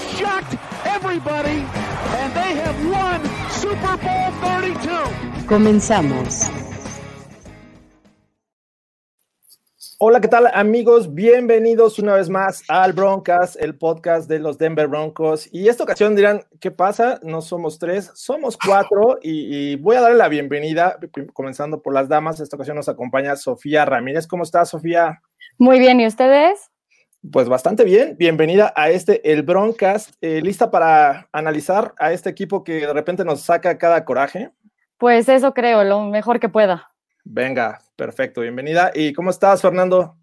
Have shocked everybody, and they have won Super Bowl 32. Comenzamos. Hola, ¿qué tal amigos? Bienvenidos una vez más al Broncas, el podcast de los Denver Broncos. Y esta ocasión dirán, ¿qué pasa? No somos tres, somos cuatro y, y voy a darle la bienvenida, comenzando por las damas. Esta ocasión nos acompaña Sofía Ramírez. ¿Cómo estás, Sofía? Muy bien, ¿y ustedes? Pues bastante bien. Bienvenida a este, el Broncast. Eh, ¿Lista para analizar a este equipo que de repente nos saca cada coraje? Pues eso creo, lo mejor que pueda. Venga, perfecto, bienvenida. ¿Y cómo estás, Fernando?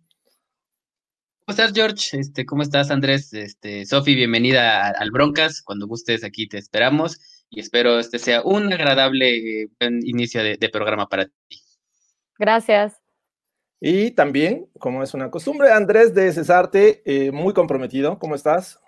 ¿Cómo estás, George? Este, ¿Cómo estás, Andrés? Este, Sofi, bienvenida al Broncas. Cuando gustes, aquí te esperamos y espero este sea un agradable eh, buen inicio de, de programa para ti. Gracias. Y también, como es una costumbre, Andrés de Cesarte, eh, muy comprometido. ¿Cómo estás?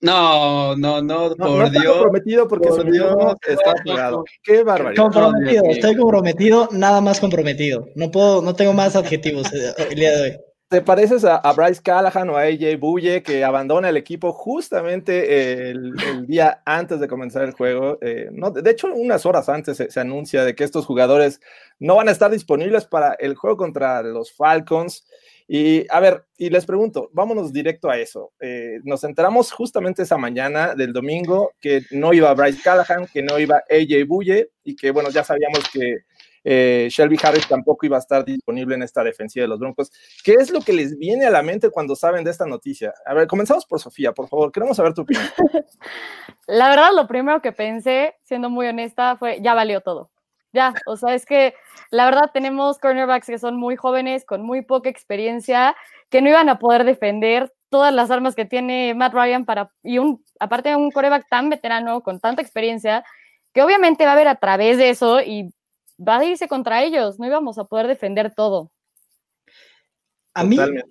No, no, no, No, por no está Dios. comprometido porque por su micrófono Dios, está no. Qué barbaridad. Comprometido, Dios estoy comprometido, nada más comprometido. No puedo, no tengo más adjetivos eh, el día de hoy. ¿Te pareces a, Bryce Callahan o a AJ Buye que abandona el equipo justamente el, el día antes de comenzar el juego? Eh, no, de hecho, unas horas antes se, se anuncia de que estos jugadores no van a estar disponibles para el juego contra los Falcons. Y a ver, y les pregunto, vámonos directo a eso. Eh, nos enteramos justamente esa mañana del domingo que no iba Bryce Callahan, que no iba AJ Buye y que, bueno, ya sabíamos que eh, Shelby Harris tampoco iba a estar disponible en esta defensiva de los Broncos. ¿Qué es lo que les viene a la mente cuando saben de esta noticia? A ver, comenzamos por Sofía, por favor. Queremos saber tu opinión. La verdad, lo primero que pensé, siendo muy honesta, fue ya valió todo. Ya, o sea, es que la verdad tenemos cornerbacks que son muy jóvenes, con muy poca experiencia, que no iban a poder defender todas las armas que tiene Matt Ryan para, y un, aparte de un coreback tan veterano, con tanta experiencia, que obviamente va a ver a través de eso y va a irse contra ellos, no íbamos a poder defender todo. A mí, Totalmente.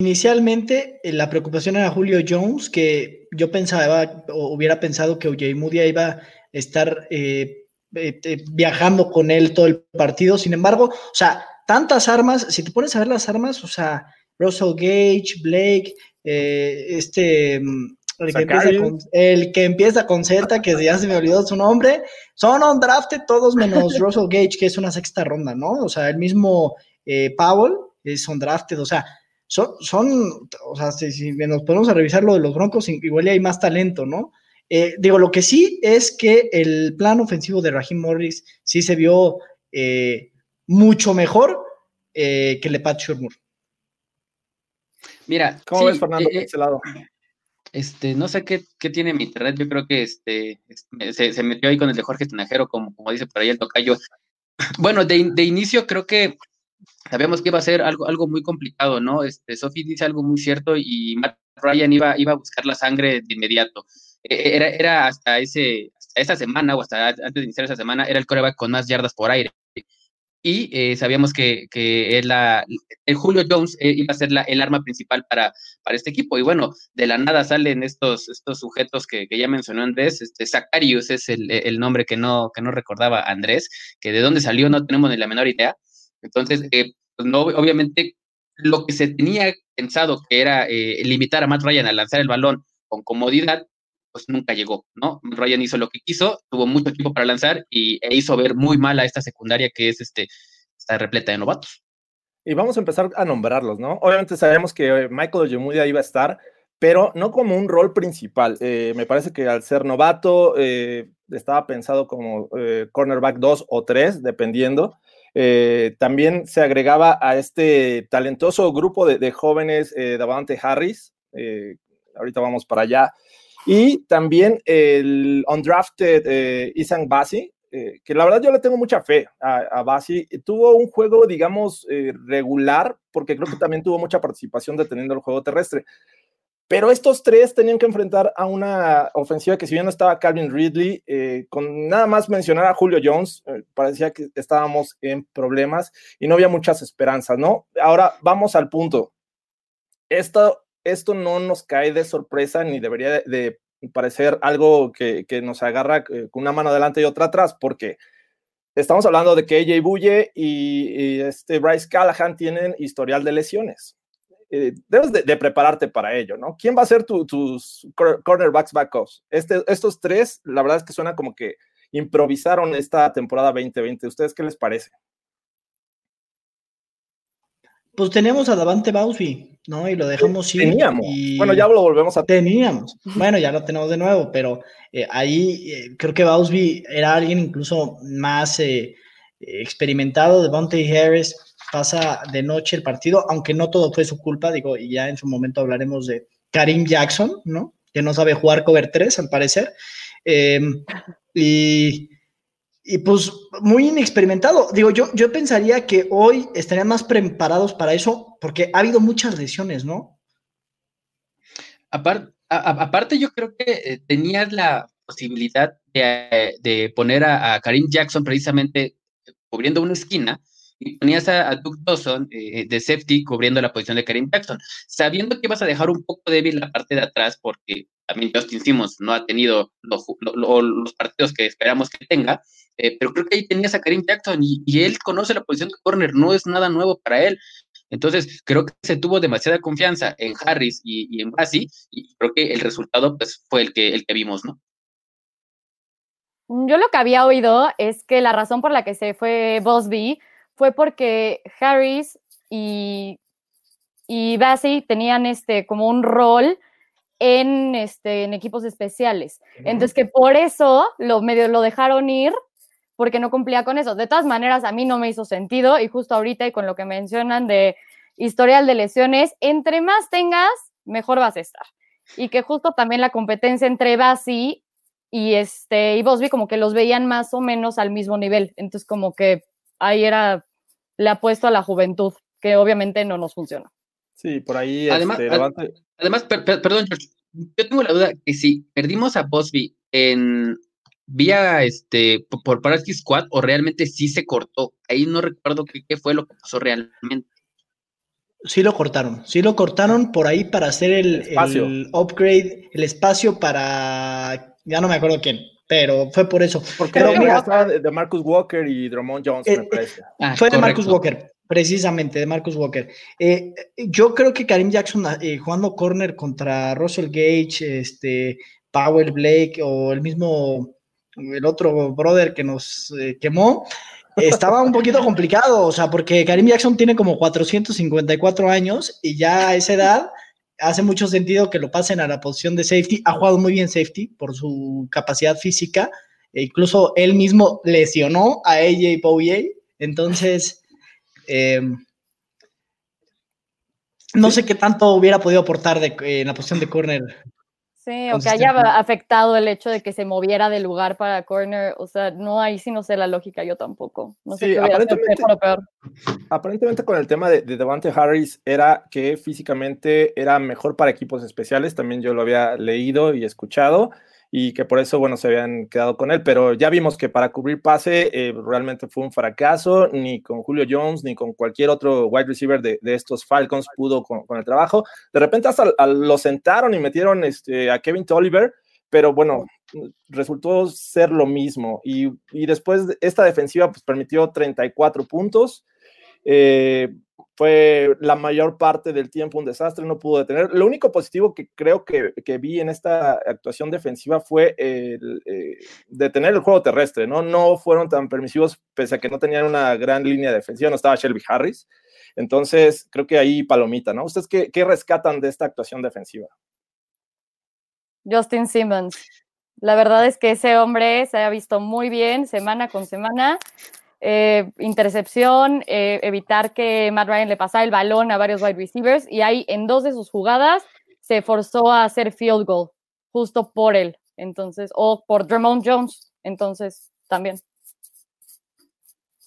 inicialmente, eh, la preocupación era Julio Jones, que yo pensaba o hubiera pensado que OJ Moody iba a estar eh, eh, eh, viajando con él todo el partido. Sin embargo, o sea, tantas armas, si te pones a ver las armas, o sea, Russell Gage, Blake, eh, este. mm, El que, empieza con, el que empieza con Z, que ya se me olvidó su nombre, son on drafted todos menos Russell Gage, que es una sexta ronda, ¿no? O sea, el mismo eh, Powell es on drafted, o sea, son, son o sea, si, si nos ponemos a revisar lo de los Broncos, igual hay más talento, ¿no? Eh, digo, lo que sí es que el plan ofensivo de Raheem Morris sí se vio eh, mucho mejor eh, que el de Pat Shurmur. Mira, ¿Cómo sí, ves, Fernando, eh, por ese lado? Este, no sé qué, qué tiene mi internet, yo creo que este, se, metió ahí con el de Jorge Tinajero, como, como dice por ahí el tocayo. Bueno, de, de inicio creo que sabíamos que iba a ser algo, algo muy complicado, ¿no? Este, Sophie dice algo muy cierto y Matt Ryan iba, iba a buscar la sangre de inmediato. Eh, Era, era hasta ese, hasta esa semana o hasta antes de iniciar esa semana, era el coreback con más yardas por aire. Y eh, sabíamos que, que él la- el Julio Jones eh, iba a ser el arma principal para, para este equipo. Y bueno, de la nada salen estos, estos sujetos que, que ya mencionó Andrés. Este, es el, el nombre que no, que no recordaba Andrés, que de dónde salió no tenemos ni la menor idea. Entonces, eh, pues no, obviamente, lo que se tenía pensado que era limitar a Matt Ryan a lanzar el balón con comodidad, pues nunca llegó, ¿no? Ryan hizo lo que quiso, tuvo mucho tiempo para lanzar y e hizo ver muy mal a esta secundaria que es este, está repleta de novatos. Y vamos a empezar a nombrarlos, ¿no? Obviamente sabemos que eh, Michael Ojemudia iba a estar, pero no como un rol principal. Eh, me parece que al ser novato, eh, estaba pensado como cornerback 2 o 3, dependiendo. También se agregaba a este talentoso grupo de, de jóvenes, Davante Harris, ahorita vamos para allá, y también el undrafted eh, Isan Basi, eh, que la verdad yo le tengo mucha fe a, a Basi. Tuvo un juego, digamos, eh, regular, porque creo que también tuvo mucha participación deteniendo el juego terrestre. Pero estos tres tenían que enfrentar a una ofensiva que si bien no estaba Calvin Ridley, eh, con nada más mencionar a Julio Jones, eh, parecía que estábamos en problemas y no había muchas esperanzas, ¿no? Ahora vamos al punto. Esto, esto no nos cae de sorpresa ni debería de, parecer algo que, que nos agarra eh, con una mano adelante y otra atrás, porque estamos hablando de que AJ Bulle y, este Bryce Callahan tienen historial de lesiones eh, debes de, prepararte para ello, ¿no? ¿Quién va a ser tu, tus cornerbacks backups? Este, estos tres, la verdad es que suena como que improvisaron esta temporada 2020. ¿Ustedes qué les parece? Pues tenemos a Davante Bausby, ¿no? Y lo dejamos ir. Teníamos. Y... Bueno, ya lo volvemos a Teníamos. Bueno, ya lo tenemos de nuevo, pero eh, ahí eh, creo que Bausby era alguien incluso más eh, experimentado. Devontae Harris pasa de noche el partido, aunque no todo fue su culpa, digo, y ya en su momento hablaremos de Karim Jackson, ¿no? Que no sabe jugar cover 3, al parecer. Eh, y, y, pues muy inexperimentado. Digo, yo, yo pensaría que hoy estarían más preparados para eso, porque ha habido muchas lesiones, ¿no? Aparte, aparte yo creo que eh, tenías la posibilidad de, de poner a, a Karim Jackson precisamente cubriendo una esquina y ponías a, a Duke Dawson eh, de safety cubriendo la posición de Karim Jackson, sabiendo que vas a dejar un poco débil la parte de atrás porque también Justin Simmons no ha tenido lo, lo, los partidos que esperamos que tenga, eh, pero creo que ahí tenías a Karim Jackson y, y, él conoce la posición de corner, no es nada nuevo para él. Entonces, creo que se tuvo demasiada confianza en Harris y, y en Bassi, y creo que el resultado pues, fue el que, el que vimos, ¿no? Yo lo que había oído es que la razón por la que se fue Bosby fue porque Harris y, y Bassey tenían este, como un rol en, este, en equipos especiales. Entonces, que por eso lo medio lo dejaron ir porque no cumplía con eso. De todas maneras, a mí no me hizo sentido y justo ahorita y con lo que mencionan de historial de lesiones, entre más tengas, mejor vas a estar. Y que justo también la competencia entre Basi y este y Bosby como que los veían más o menos al mismo nivel. Entonces como que ahí era le apuesto a la juventud, que obviamente no nos funciona. Sí, por ahí. Además, este, ad, además per, per, perdón, George, yo tengo la duda que si perdimos a Bosby en vía este por Paraski Squad o realmente sí se cortó. Ahí no recuerdo qué, qué fue lo que pasó realmente. Sí lo cortaron, sí lo cortaron por ahí para hacer el, el, upgrade, el espacio para, ya no me acuerdo quién, pero fue por eso. Porque pero, mira, estaba de Marcus Walker y Drummond Jones, eh, me parece. Ah, fue correcto. de Marcus Walker, precisamente, de Marcus Walker. Eh, yo creo que Karim Jackson eh, jugando corner contra Russell Gage, este, Powell Blake o el mismo, el otro brother que nos eh, quemó, estaba un poquito complicado, o sea, porque Karim Jackson tiene como 454 años y ya a esa edad hace mucho sentido que lo pasen a la posición de safety. Ha jugado muy bien safety por su capacidad física. E incluso él mismo lesionó a AJ Bouye. Entonces, eh, no sé qué tanto hubiera podido aportar de, eh, en la posición de corner. Sí, o que haya afectado el hecho de que se moviera de lugar para corner, o sea, no, ahí sí no sé la lógica, yo tampoco. No sé sí, qué aparentemente, o peor. aparentemente con el tema de, de Devante Harris era que físicamente era mejor para equipos especiales, también yo lo había leído y escuchado, y que por eso, bueno, se habían quedado con él, pero ya vimos que para cubrir pase eh, realmente fue un fracaso, ni con Julio Jones, ni con cualquier otro wide receiver de, de estos Falcons pudo con, con, el trabajo. De repente hasta lo sentaron y metieron este, a Kevin Tolliver, pero bueno, resultó ser lo mismo. Y, y después esta defensiva pues, permitió 34 puntos. Eh, fue la mayor parte del tiempo un desastre, no pudo detener. Lo único positivo que creo que, que vi en esta actuación defensiva fue eh, detener el juego terrestre, ¿no? No fueron tan permisivos, pese a que no tenían una gran línea defensiva, no estaba Shelby Harris. Entonces, creo que ahí palomita, ¿no? ¿Ustedes qué, qué rescatan de esta actuación defensiva? Justin Simmons. La verdad es que ese hombre se ha visto muy bien semana con semana eh, intercepción, eh, evitar que Matt Ryan le pasara el balón a varios wide receivers y ahí en dos de sus jugadas se forzó a hacer field goal justo por él, entonces, o por Drummond Jones, entonces también.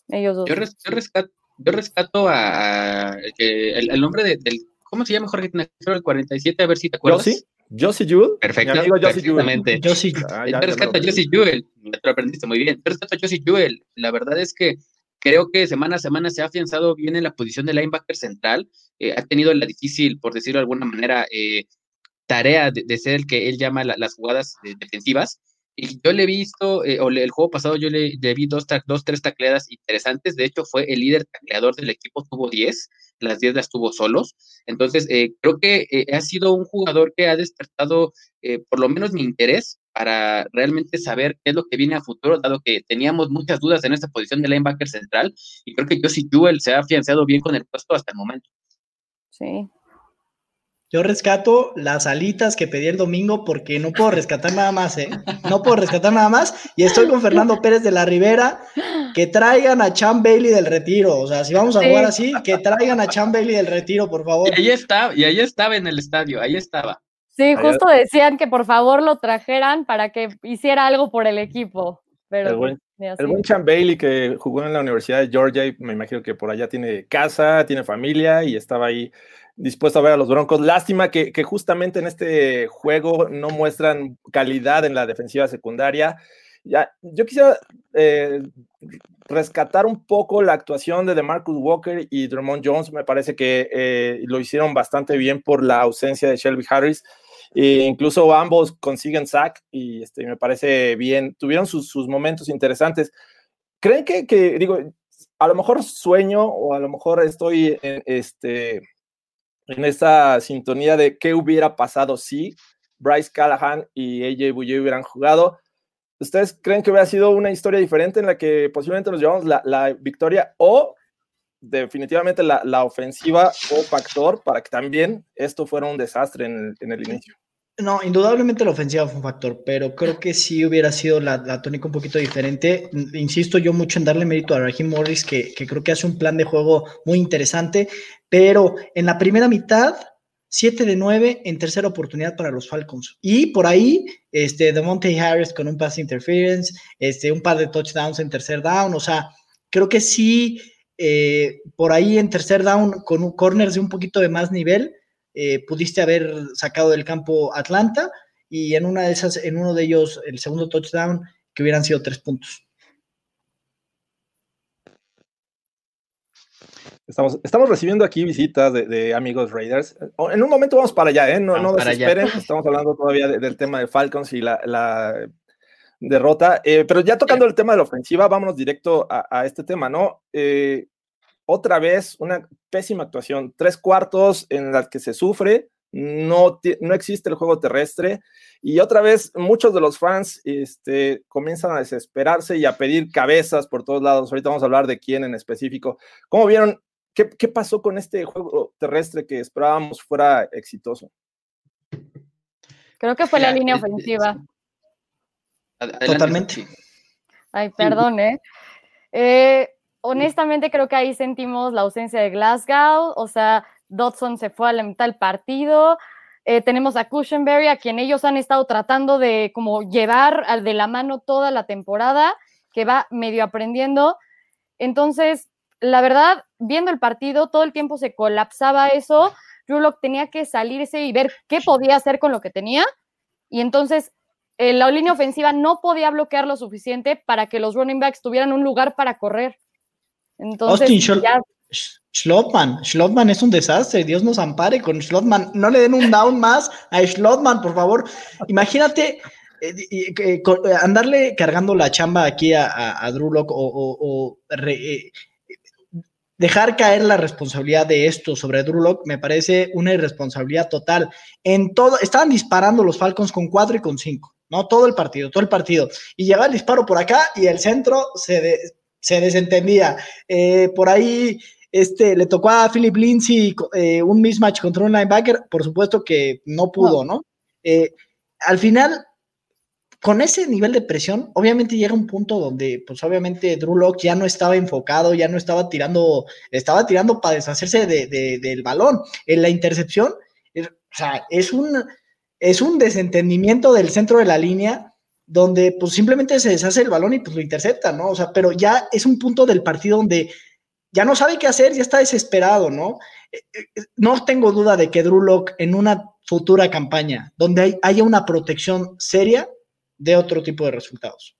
Ellos dos. Yo, res, yo, rescato, yo rescato, a, a el, el, nombre de, del ¿cómo se llama Jorge el 47? A ver si te acuerdas. Josie Jewell. Perfecto, Mi amigo Josie. Yo sí. Ah, ya- rescato a Josie Jewell, me lo aprendiste muy bien. Yo rescato a Josie Jewell. La verdad es que creo que semana a semana se ha afianzado bien en la posición de linebacker central. Eh, ha tenido la difícil, por decirlo de alguna manera, eh, tarea de, de ser el que él llama la- las jugadas eh, defensivas. Y yo le he visto, eh, o le- el juego pasado yo le, le vi dos, dos, tres tacleadas interesantes. De hecho, fue el líder tacleador del equipo, tuvo 10, las 10 las tuvo solos. Entonces, eh, creo que eh, ha sido un jugador que ha despertado eh, por lo menos mi interés para realmente saber qué es lo que viene a futuro, dado que teníamos muchas dudas en esta posición de linebacker central. Y creo que Josie Jewell se ha afianzado bien con el puesto hasta el momento. Sí. Yo rescato las alitas que pedí el domingo porque no puedo rescatar nada más, ¿eh? No puedo rescatar nada más. Y estoy con Fernando Pérez de la Rivera. Que traigan a Chan Bailey del retiro. O sea, si vamos a Sí. jugar así, que traigan a Chan Bailey del retiro, por favor. Y ahí estaba, y ahí estaba en el estadio, ahí estaba. Sí, justo decían que por favor lo trajeran para que hiciera algo por el equipo. Pero El buen-. El buen Chan Bailey que jugó en la Universidad de Georgia y me imagino que por allá tiene casa, tiene familia y estaba ahí dispuesto a ver a los Broncos. Lástima que, que justamente en este juego no muestran calidad en la defensiva secundaria. Ya, yo quisiera eh, rescatar un poco la actuación de DeMarcus Walker y Drummond Jones. Me parece que eh, lo hicieron bastante bien por la ausencia de Shelby Harris. E incluso ambos consiguen sack y este, me parece bien. Tuvieron sus, sus momentos interesantes. ¿Creen que, que, digo, a lo mejor sueño o a lo mejor estoy este, en esta sintonía de qué hubiera pasado si Bryce Callahan y AJ Bouye hubieran jugado? ¿Ustedes creen que hubiera sido una historia diferente en la que posiblemente nos llevamos la, la victoria o definitivamente la, la, ofensiva o factor para que también esto fuera un desastre en el, en el inicio? No, indudablemente la ofensiva fue un factor, pero creo que sí hubiera sido la, tónica un poquito diferente. Insisto yo mucho en darle mérito a Raheem Morris, que, creo que hace un plan de juego muy interesante, pero en la primera mitad, 7 de 9 en tercera oportunidad para los Falcons. Y por ahí, este, Demonte Harris con un pass interference, este, un par de touchdowns en tercer down, o sea, creo que sí, eh, por ahí en tercer down con un corners de un poquito de más nivel, eh, pudiste haber sacado del campo Atlanta y en una de esas, en uno de ellos, el segundo touchdown, que hubieran sido tres puntos. Estamos, estamos recibiendo aquí visitas de, de, amigos Raiders. En un momento vamos para allá, ¿eh? No, no desesperen, allá. estamos hablando todavía de, del tema de Falcons y la, la derrota. Eh, pero ya tocando el tema de la ofensiva, vámonos directo a, a este tema, ¿no? Eh, otra vez una pésima actuación, tres cuartos en las que se sufre, no, no existe el juego terrestre y otra vez muchos de los fans este, comienzan a desesperarse y a pedir cabezas por todos lados. Ahorita vamos a hablar de quién en específico. ¿Cómo vieron? ¿Qué, qué pasó con este juego terrestre que esperábamos fuera exitoso? Creo que fue la línea ofensiva. Totalmente. Ay, perdón, ¿eh? eh honestamente creo que ahí sentimos la ausencia de Glasgow, o sea, Dodson se fue a la mitad del partido, eh, tenemos a Cushenberry, a quien ellos han estado tratando de como llevar de la mano toda la temporada, que va medio aprendiendo, entonces, la verdad, viendo el partido, todo el tiempo se colapsaba eso, Rulock tenía que salirse y ver qué podía hacer con lo que tenía, y entonces eh, la línea ofensiva no podía bloquear lo suficiente para que los running backs tuvieran un lugar para correr. Entonces, Austin ya... Schlotman, Schlotman es un desastre, Dios nos ampare con Schlotman, no le den un down más a Schlotman, por favor. Imagínate eh, andarle cargando la chamba aquí a, a, a Drew Lock o, o, o re, eh, dejar caer la responsabilidad de esto sobre Drew Lock me parece una irresponsabilidad total. En todo, estaban disparando los Falcons con 4 y con 5, ¿no? Todo el partido, todo el partido. Y llegaba el disparo por acá y el centro se, de, se desentendía. Eh, por ahí este, le tocó a Philip Lindsay eh, un mismatch contra un linebacker, por supuesto que no pudo, ¿no? Eh, al final, con ese nivel de presión, obviamente llega un punto donde, pues obviamente Drew Lock ya no estaba enfocado, ya no estaba tirando, estaba tirando para deshacerse de, de, del balón. En la intercepción, o sea, es un, es un desentendimiento del centro de la línea donde pues simplemente se deshace el balón y pues lo intercepta, ¿no? O sea, pero ya es un punto del partido donde ya no sabe qué hacer, ya está desesperado, ¿no? Eh, eh, no tengo duda de que Drew Lock en una futura campaña donde haya una protección seria de otro tipo de resultados.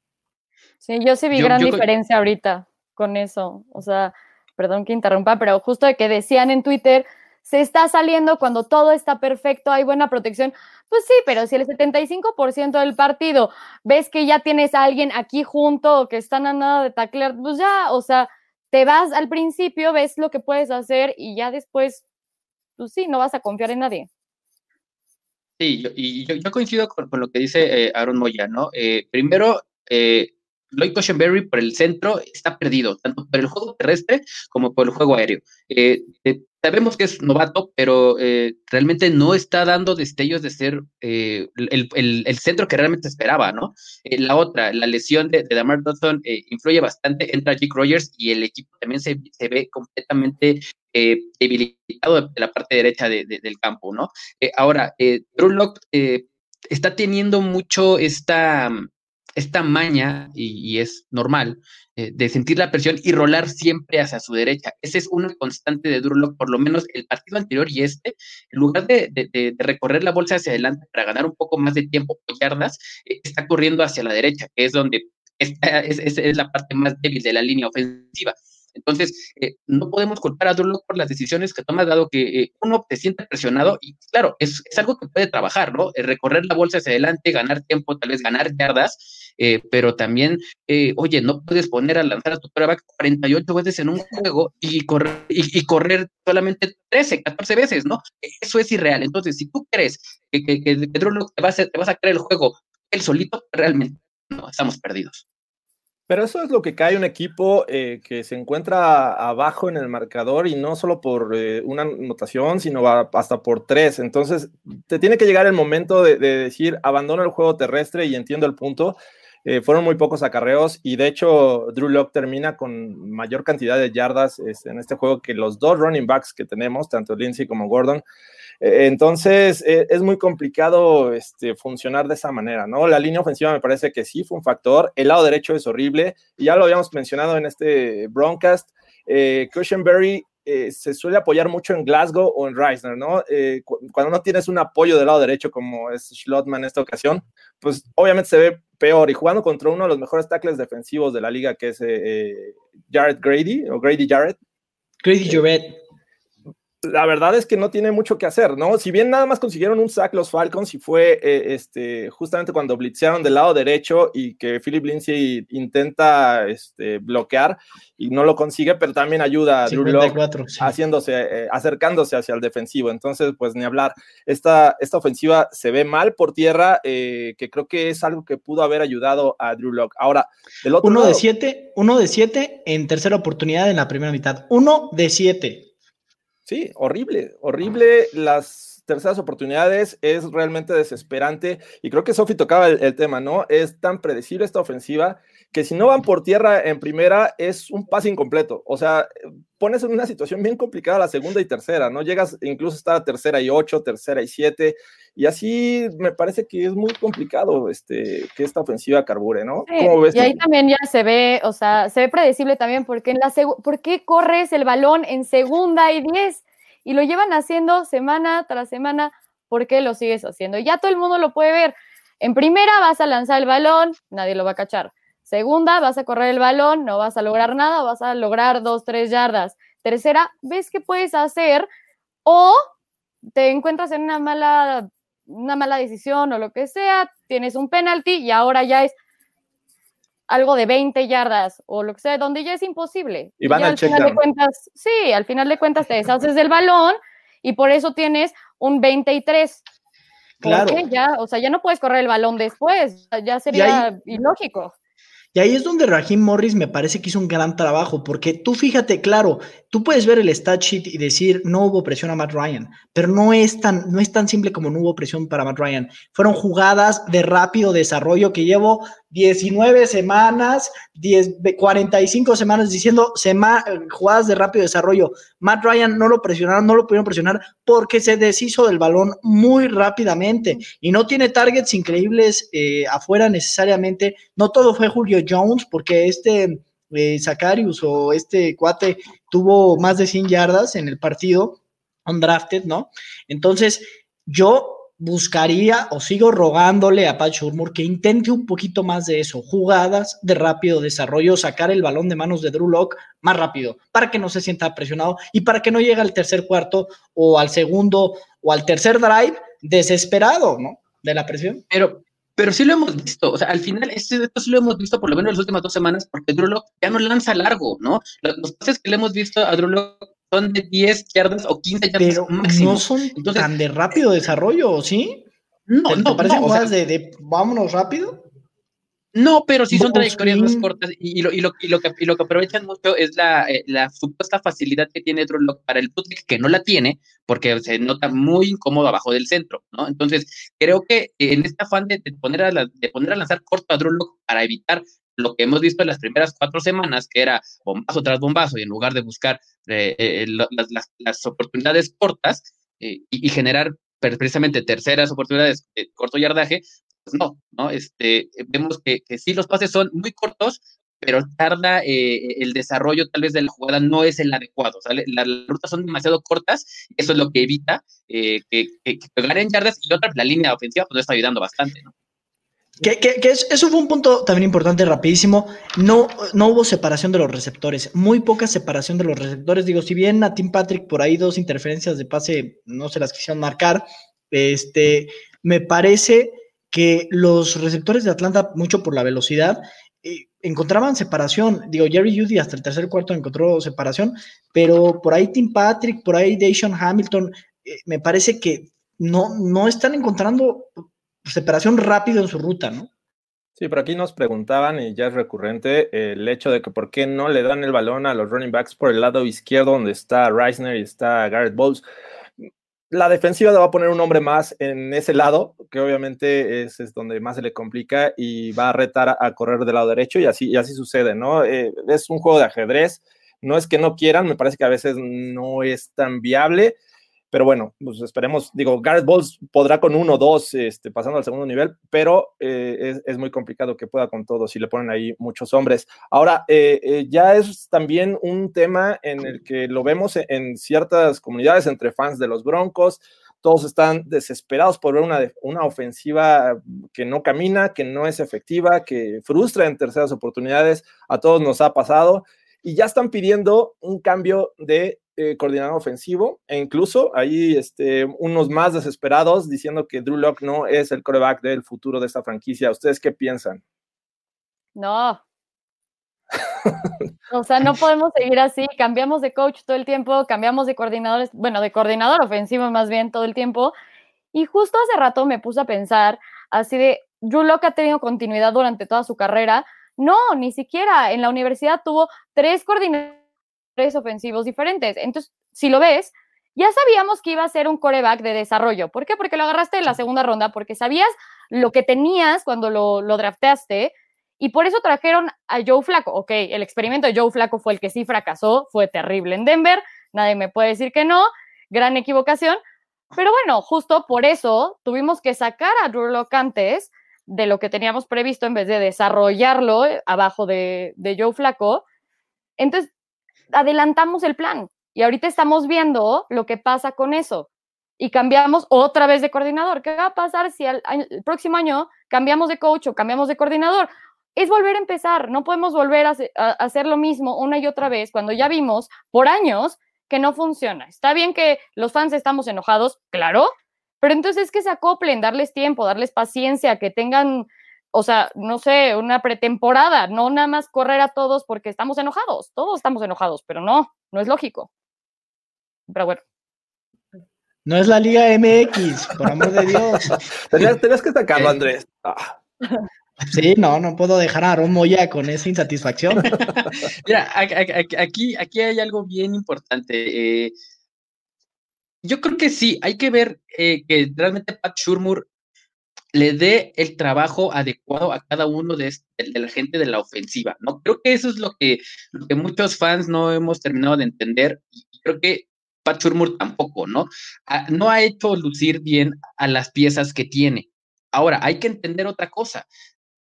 Sí, yo sí vi gran diferencia ahorita con eso. O sea, perdón que interrumpa, pero justo de que decían en Twitter, se está saliendo cuando todo está perfecto, hay buena protección. Pues sí, pero si el 75% del partido ves que ya tienes a alguien aquí junto que están a nada de taclear, pues ya, o sea, te vas al principio, ves lo que puedes hacer y ya después, pues sí, no vas a confiar en nadie. Sí, y yo, coincido con, lo que dice eh, Aaron Moya, ¿no? Eh, primero, eh, Lloyd Cushenberry por el centro está perdido, tanto por el juego terrestre como por el juego aéreo. Sabemos que es novato, pero eh, realmente no está dando destellos de ser el, centro que realmente esperaba, ¿no? la otra, la lesión de, de Damar Dodson influye bastante, entra Jake Rogers y el equipo también se, ve completamente debilitado de la parte derecha del campo, ¿no? ahora, Drew Lock está teniendo mucho esta esta maña, y, es normal, eh, de sentir la presión y rolar siempre hacia su derecha. Ese es una constante de Durlock, por lo menos el partido anterior y este, en lugar de, recorrer la bolsa hacia adelante para ganar un poco más de tiempo o yardas, eh, está corriendo hacia la derecha, que es donde es, la parte más débil de la línea ofensiva. Entonces, eh, no podemos culpar a Durlock por las decisiones que toma, dado que eh, uno se siente presionado y, claro, es, algo que puede trabajar, ¿no? Eh, recorrer la bolsa hacia adelante, ganar tiempo, tal vez ganar yardas, pero también, oye, no puedes poner a lanzar a tu quarterback 48 veces en un juego y correr, y, correr solamente 13, 14 veces, ¿no? Eso es irreal. Entonces, si tú crees que, que, que, te, va a te vas a creer el juego él solito, realmente no, estamos perdidos. Pero eso es lo que cae un equipo eh, que se encuentra abajo en el marcador y no solo por eh, una anotación, sino hasta por tres. Entonces, te tiene que llegar el momento de, decir, abandono el juego terrestre y entiendo el punto. Eh, fueron muy pocos acarreos y de hecho Drew Locke termina con mayor cantidad de yardas este, en este juego que los dos running backs que tenemos, tanto Lindsay como Gordon. Eh, entonces, eh, es muy complicado este, funcionar de esa manera, ¿no? La línea ofensiva me parece que sí fue un factor. El lado derecho es horrible. Y ya lo habíamos mencionado en este broadcast. Eh, Cushenberry eh, se suele apoyar mucho en Glasgow o en Reisner, ¿no? cuando no tienes un apoyo del lado derecho como es Schlotman en esta ocasión, pues obviamente se ve peor. Y jugando contra uno de los mejores tackles defensivos de la liga, que es Jared Grady o Grady Jarrett. Grady Jarrett la verdad es que no tiene mucho que hacer, ¿no? Si bien nada más consiguieron un sack los Falcons y fue eh, este, justamente cuando blitzearon del lado derecho y que Philip Lindsay intenta este, bloquear y no lo consigue, pero también ayuda a Drew haciéndose, eh, acercándose hacia el defensivo. Entonces, pues ni hablar. Esta, esta ofensiva se ve mal por tierra, eh, que creo que es algo que pudo haber ayudado a Drew Lock. Ahora, del otro uno de siete, uno de siete en tercera oportunidad en la primera mitad. Uno de siete. Sí, horrible, horrible. Las terceras oportunidades es realmente desesperante. Y creo que Sofi tocaba el, tema, ¿no? Es tan predecible esta ofensiva que si no van por tierra en primera es un pase incompleto. O sea, pones en una situación bien complicada la segunda y tercera, ¿no? Llegas incluso a estar a tercera y ocho, tercera y siete. Y así me parece que es muy complicado este, que esta ofensiva carbure, ¿no? y ahí también ya se ve, o sea, se ve predecible también porque en la ¿por qué corres el balón en segunda y diez? Y lo llevan haciendo semana tras semana, ¿por qué lo sigues haciendo? Y ya todo el mundo lo puede ver. En primera vas a lanzar el balón, nadie lo va a cachar. Segunda, vas a correr el balón, no vas a lograr nada, vas a lograr dos, tres yardas. Tercera, ves qué puedes hacer o te encuentras en una mala una mala decisión o lo que sea, tienes un penalti y ahora ya es algo de 20 yardas o lo que sea, donde ya es imposible. Y van al, final de cuentas, sí, al final de cuentas te deshaces del balón y por eso tienes un 23. Claro. ya, o sea, ya no puedes correr el balón después, ya sería ilógico. Y ahí es donde Raheem Morris me parece que hizo un gran trabajo, porque tú fíjate, claro, tú puedes ver el stat sheet y decir no hubo presión a Matt Ryan, pero no es tan, no es tan simple como no hubo presión para Matt Ryan. Fueron jugadas de rápido desarrollo que llevo 19 semanas, 10, 45 semanas diciendo jugadas de rápido desarrollo. Matt Ryan no lo presionaron, no lo pudieron presionar porque se deshizo del balón muy rápidamente y no tiene targets increíbles eh, afuera necesariamente. No todo fue Julio Jones porque este eh, o este cuate tuvo más de 100 yardas en el partido, undrafted, ¿no? Entonces, yo buscaría o sigo rogándole a Pat Shurmur que intente un poquito más de eso, jugadas de rápido desarrollo, sacar el balón de manos de Drew Lock más rápido, para que no se sienta presionado y para que no llegue al tercer cuarto o al segundo o al tercer drive desesperado, ¿no? De la presión. Pero, pero sí lo hemos visto, o sea, al final esto sí lo hemos visto por lo menos en las últimas dos semanas, porque Drew Lock ya no lanza largo, ¿no? Los, pases que le hemos visto a Drew Lock son de 10 yardas o 15 yardas Pero máximo. no son tan de rápido desarrollo, ¿sí? No, ¿Te, no, te parecen no, o sea, de, de vámonos rápido? No, pero sí son trayectorias más cortas y, y lo, y, lo, y, lo que, y lo que aprovechan mucho es la, eh, la supuesta facilidad que tiene Drew Lock para el bootleg, que no la tiene, porque se nota muy incómodo abajo del centro, ¿no? Entonces, creo que en este afán de, de poner, a la- de poner a lanzar corto a Drew Lock para evitar lo que hemos visto en las primeras cuatro semanas, que era bombazo tras bombazo, y en lugar de buscar eh, eh, las, las- oportunidades cortas eh, y, y generar pre- precisamente terceras oportunidades de corto yardaje, pues no, ¿no? Este, vemos que, que sí los pases son muy cortos, pero tarda eh, el desarrollo tal vez de la jugada no es el adecuado, ¿sale? La- Las, rutas son demasiado cortas, eso es lo que evita eh, que, que, que yardas y otra, la línea ofensiva pues no está ayudando bastante, ¿no? Que, que- que es- eso fue un punto también importante, rapidísimo. No, no hubo separación de los receptores, muy poca separación de los receptores. Digo, si bien a Tim Patrick por ahí dos interferencias de pase no se las quisieron marcar, este, me parece que los receptores de Atlanta, mucho por la velocidad, eh, encontraban separación. Digo, Jerry Judy hasta el tercer cuarto encontró separación, pero por ahí Tim Patrick, por ahí Deshaun Hamilton, eh, me parece que no, no están encontrando separación rápido en su ruta, ¿no? Sí, pero aquí nos preguntaban, y ya es recurrente, el hecho de que por qué no le dan el balón a los running backs por el lado izquierdo, donde está Reisner y está Garrett Bowles. La defensiva va a poner un hombre más en ese lado, que obviamente es, es donde más se le complica y va a retar a, a correr del lado derecho y así, y así sucede, ¿no? Eh, es un juego de ajedrez, no es que no quieran, me parece que a veces no es tan viable, pero bueno, pues esperemos, digo, Garrett Bowles podrá con uno o dos este, pasando al segundo nivel, pero eh, es, es, muy complicado que pueda con todo si le ponen ahí muchos hombres. Ahora, eh, eh, ya es también un tema en el que lo vemos en, en, ciertas comunidades entre fans de los Broncos, todos están desesperados por ver una, una ofensiva que no camina, que no es efectiva, que frustra en terceras oportunidades, a todos nos ha pasado, y ya están pidiendo un cambio de eh, coordinador ofensivo e incluso hay este, unos más desesperados diciendo que Drew Lock no es el coreback del futuro de esta franquicia. ¿Ustedes qué piensan? No. o sea, no podemos seguir así. Cambiamos de coach todo el tiempo, cambiamos de coordinadores, bueno, de coordinador ofensivo más bien todo el tiempo. Y justo hace rato me puse a pensar así de, Drew Lock ha tenido continuidad durante toda su carrera. No, ni siquiera. En la universidad tuvo tres coordinadores ofensivos diferentes. Entonces, si lo ves, ya sabíamos que iba a ser un coreback de desarrollo. ¿Por qué? Porque lo agarraste en la segunda ronda, porque sabías lo que tenías cuando lo, lo drafteaste y por eso trajeron a Joe Flaco. Ok, el experimento de Joe Flaco fue el que sí fracasó, fue terrible en Denver, nadie me puede decir que no, gran equivocación, pero bueno, justo por eso tuvimos que sacar a Drew Lock antes de lo que teníamos previsto en vez de desarrollarlo abajo de, de Joe Flaco. Entonces, adelantamos el plan y ahorita estamos viendo lo que pasa con eso y cambiamos otra vez de coordinador. ¿Qué va a pasar si al, próximo año cambiamos de coach o cambiamos de coordinador? Es volver a empezar, no podemos volver a, a hacer lo mismo una y otra vez cuando ya vimos por años que no funciona. Está bien que los fans estamos enojados, claro, pero entonces es que se acoplen, darles tiempo, darles paciencia, que tengan o sea, no sé, una pretemporada, no nada más correr a todos porque estamos enojados, todos estamos enojados, pero no, no es lógico. Pero bueno. No es la Liga MX, por amor de Dios. tenías, tenías, que sacarlo, Andrés. Ah. Sí, no, no puedo dejar a Aaron Moya con esa insatisfacción. Mira, aquí, aquí hay algo bien importante. Eh, yo creo que sí, hay que ver eh, que realmente Pat Shurmur le dé el trabajo adecuado a cada uno de, de, la gente de la ofensiva, ¿no? Creo que eso es lo que, muchos fans no hemos terminado de entender y creo que Pat Shurmur tampoco, ¿no? A, no ha hecho lucir bien a las piezas que tiene. Ahora, hay que entender otra cosa.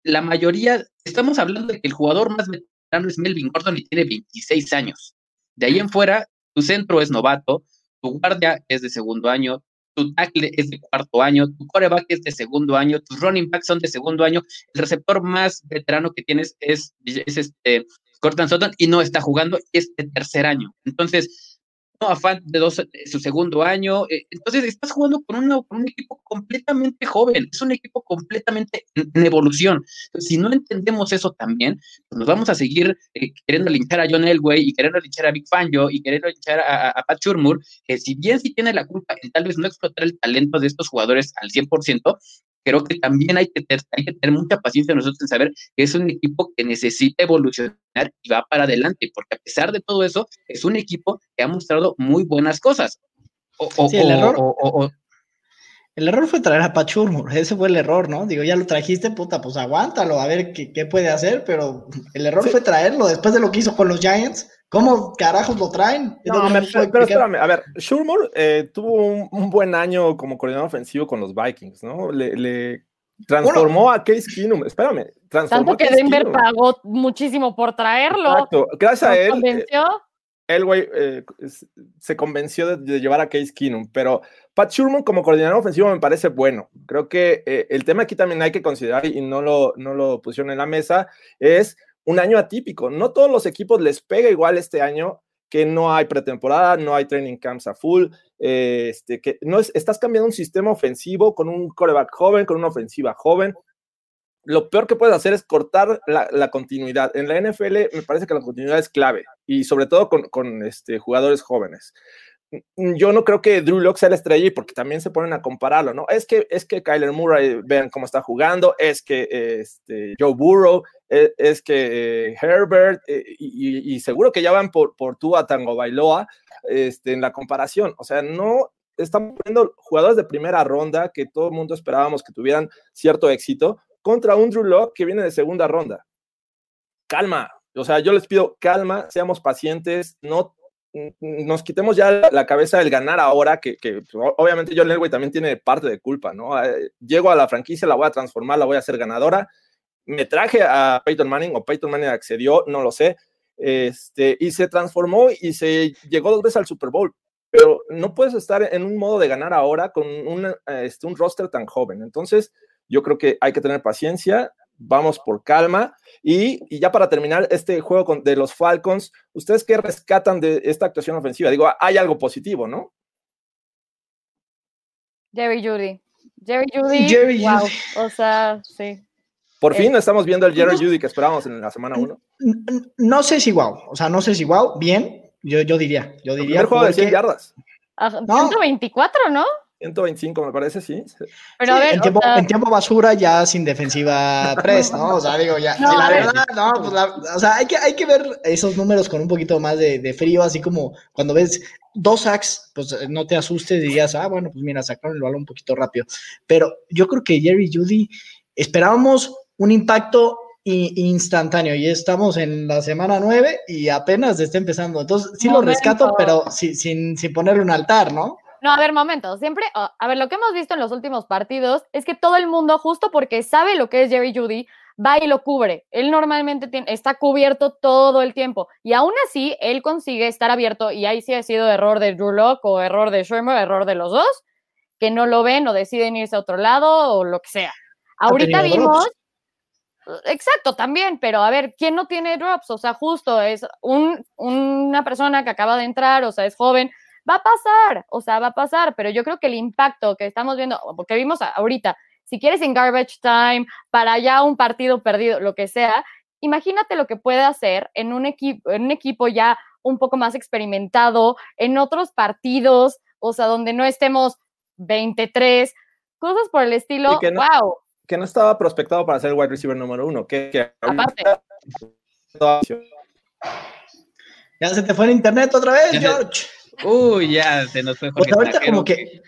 La mayoría, estamos hablando de que el jugador más veterano es Melvin Gordon y tiene 26 años. De ahí en fuera, tu centro es novato, tu guardia es de segundo año, tu tackle es de cuarto año, tu coreback es de segundo año, tus running backs son de segundo año, el receptor más veterano que tienes es, es este Cortland Sutton y no está jugando, es de tercer año. Entonces, afán de dos, su segundo año. Eh, entonces, estás jugando con, un equipo completamente joven, es un equipo completamente en, evolución. si no entendemos eso también, pues nos vamos a seguir eh, queriendo linchar a John Elway y queriendo linchar a Big Fangio y queriendo linchar a, Pat Shurmur, que si bien sí tiene la culpa en tal vez no explotar el talento de estos jugadores al 100%, creo que también hay que, tener, hay que tener mucha paciencia nosotros en saber que es un equipo que necesita evolucionar y va para adelante, porque a pesar de todo eso, es un equipo que ha mostrado muy buenas cosas. sí, el, error, el error fue traer a Pachurmur, ese fue el error, ¿no? Digo, ya lo trajiste, puta, pues aguántalo, a ver qué, qué puede hacer, pero el error fue traerlo después de lo que hizo con los Giants. ¿Cómo carajos lo traen? No, pero, espérame, a ver, Shurmur eh, tuvo un, buen año como coordinador ofensivo con los Vikings, ¿no? Le, transformó a Case Keenum, espérame. Tanto que Denver pagó muchísimo por traerlo. Exacto, gracias a él. Eh, convenció? él, güey, eh, se convenció de, llevar a Case Keenum, pero Pat Shurmur como coordinador ofensivo me parece bueno. Creo que el tema aquí también hay que considerar y no lo, no lo pusieron en la mesa, es un año atípico. No todos los equipos les pega igual este año que no hay pretemporada, no hay training camps a full, eh, este, que no es, estás cambiando un sistema ofensivo con un coreback joven, con una ofensiva joven. Lo peor que puedes hacer es cortar la, continuidad. En la NFL me parece que la continuidad es clave y sobre todo con, con este, jugadores jóvenes. Mm, yo no creo que Drew Locke sea la estrella porque también se ponen a compararlo, ¿no? Es que, es que Kyler Murray, vean cómo está jugando, es que este, Joe Burrow, e, es, que eh, Herbert, eh, y, seguro que ya van por, por tú a Tango Bailoa este, en la comparación. O sea, no están poniendo jugadores de primera ronda que todo el mundo esperábamos que tuvieran cierto éxito contra un Drew Locke que viene de segunda ronda. Calma, o sea, yo les pido calma, seamos pacientes, no nos quitemos ya la cabeza del ganar ahora, que, que obviamente John Elway también tiene parte de culpa, ¿no? Eh, llego a la franquicia, la voy a transformar, la voy a hacer ganadora. Me traje a Peyton Manning o Peyton Manning accedió, no lo sé, este, y se transformó y se llegó dos veces al Super Bowl. Pero no puedes estar en un modo de ganar ahora con un, este, un roster tan joven. Entonces, yo creo que hay que tener paciencia, vamos por calma. Y, ya para terminar este juego de los Falcons, ¿ustedes qué rescatan de esta actuación ofensiva? Digo, hay algo positivo, ¿no? Jerry Judy. Jerry Judy. Jerry wow. O sea, sí. Por fin eh, estamos viendo el Jerry Judy que esperábamos en la semana 1. No sé si wow. O sea, no sé si wow. Bien, yo, yo diría. Yo diría. El juego de 100 yardas. 124, ¿no? 125, me parece, sí. Pero a ver, en, tiempo, basura ya sin defensiva press, ¿no? O sea, digo, ya. la verdad, no, pues o sea, hay que, hay que ver esos números con un poquito más de, frío, así como cuando ves dos sacks, pues eh, no te asustes y digas, ah, bueno, pues mira, sacaron el balón un poquito rápido. Pero yo creo que Jerry Judy esperábamos un impacto instantáneo y estamos en la semana 9 y apenas está empezando. Entonces, sí lo rescato, pero sin, sin ponerle un altar, ¿no? No, a ver, momento. Siempre, a ver, lo que hemos visto en los últimos partidos es que todo el mundo, justo porque sabe lo que es Jerry Judy, va y lo cubre. Él normalmente está cubierto todo el tiempo. Y aún así, él consigue estar abierto. Y ahí sí ha sido error de Drew Locke o error de Shermer, error de los dos, que no lo ven o deciden irse a otro lado o lo que sea. Ahorita vimos. Exacto, también, pero a ver, ¿quién no tiene drops? O sea, justo es un, una persona que acaba de entrar, o sea, es joven, Va a pasar, o sea, va a pasar, pero yo creo que el impacto que estamos viendo, porque vimos ahorita, si quieres en garbage time, para ya un partido perdido, lo que sea, imagínate lo que puede hacer en un, equipo, en un equipo ya un poco más experimentado, en otros partidos, o sea, donde no estemos 23, cosas por el estilo, wow. Que no estaba prospectado para ser el wide receiver número uno, que, Aparte. Ya se te fue el internet otra vez, George. Uy, ya se nos fue Jorge pues ahorita como que...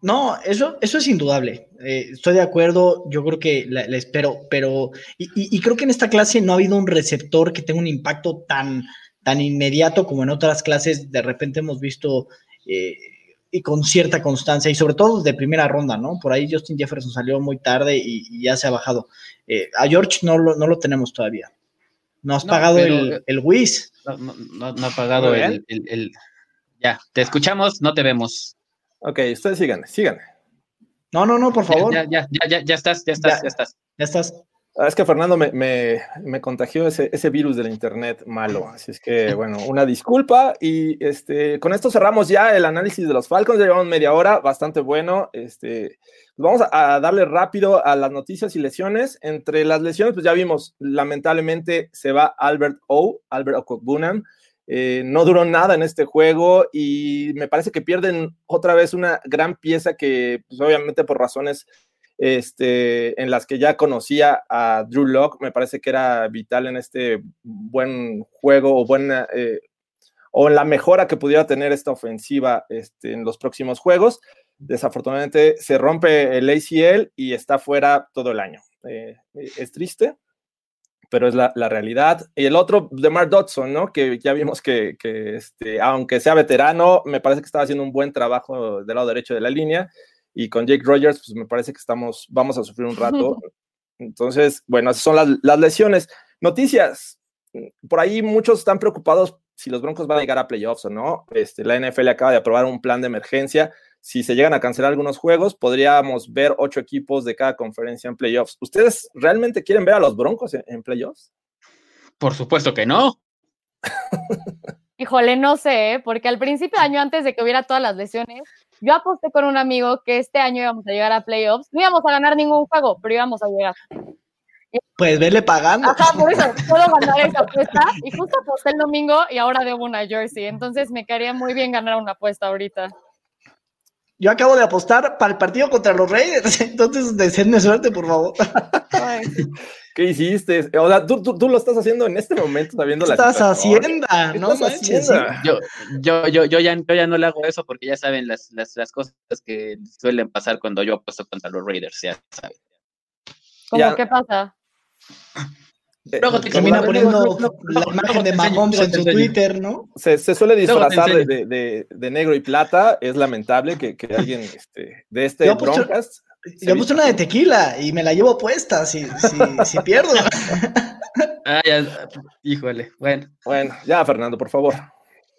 No, eso, eso es indudable. Eh, estoy de acuerdo, yo creo que la, espero, pero y, creo que en esta clase no ha habido un receptor que tenga un impacto tan, tan inmediato como en otras clases. De repente hemos visto eh, y con cierta constancia y sobre todo de primera ronda, ¿no? Por ahí Justin Jefferson salió muy tarde y, ya se ha bajado. Eh, a George no lo, no lo tenemos todavía. No has No, pagado pero- el, el Wiz. No, no, no- no ha pagado el, el- el- Ya, te escuchamos, no te vemos. Ok, ustedes sigan, sigan. No, no, no, por favor. Ya, ya, ya, ya, ya estás, ya estás, Ya. ya estás. Ya estás. Ah, Es que Fernando me, me- me contagió ese, ese virus del internet malo, así es que bueno, una disculpa y este, con esto cerramos ya el análisis de los Falcons, ya llevamos media hora, bastante bueno, este, vamos a, a darle rápido a las noticias y lesiones, entre las lesiones pues ya vimos, lamentablemente se va Albert O, Albert Okokbunan, eh, no duró nada en este juego y me parece que pierden otra vez una gran pieza que pues, obviamente por razones este, en las que ya conocía a Drew Locke, me parece que era vital en este buen juego o buena eh, o en la mejora que pudiera tener esta ofensiva este, en los próximos juegos. Desafortunadamente se rompe el ACL y está fuera todo el año. Eh, es triste, pero es la, realidad. Y el otro, DeMar Dodson, ¿no? Que ya vimos que, que este, aunque sea veterano, me parece que estaba haciendo un buen trabajo del lado derecho de la línea y con Jake Rogers, pues me parece que estamos, vamos a sufrir un rato. Entonces, bueno, esas son las, las, lesiones. Noticias. Por ahí muchos están preocupados si los Broncos van a llegar a playoffs o no. Este, la NFL acaba de aprobar un plan de emergencia. Si se llegan a cancelar algunos juegos, podríamos ver ocho equipos de cada conferencia en playoffs. ¿Ustedes realmente quieren ver a los Broncos en, en playoffs? Por supuesto que no. Híjole, no sé, ¿eh? porque al principio de año, antes de que hubiera todas las lesiones, yo aposté con un amigo que este año íbamos a llegar a playoffs. No íbamos a ganar ningún juego, pero íbamos a llegar. Pues verle pagando. Ajá, por eso puedo ganar esa apuesta. Y justo aposté el domingo y ahora debo una jersey. Entonces me quedaría muy bien ganar una apuesta ahorita. Yo acabo de apostar para el partido contra los Raiders. Entonces, deseenme suerte, por favor. Ay, ¿Qué hiciste? O sea, tú, tú, tú, lo estás haciendo en este momento, sabiendo ¿Qué la estás? ¿Qué No estás manches. haciendo? Yo, yo, yo, yo, ya, yo ya no le hago eso porque ya saben las, las, las cosas que suelen pasar cuando yo apuesto contra los Raiders, ya saben. ¿Cómo Ya. qué pasa? Eh, Luego te Termina poniendo la imagen de Mahomes en su. Twitter, ¿no? se, se suele disfrazar de, de- de- de negro y plata. Es lamentable que, que alguien este, de este Yo puse- Broncas. se Yo puse una de tequila y me la llevo puesta si, si, si pierdo. Ah, ya, híjole, bueno. Bueno, ya, Fernando, por favor.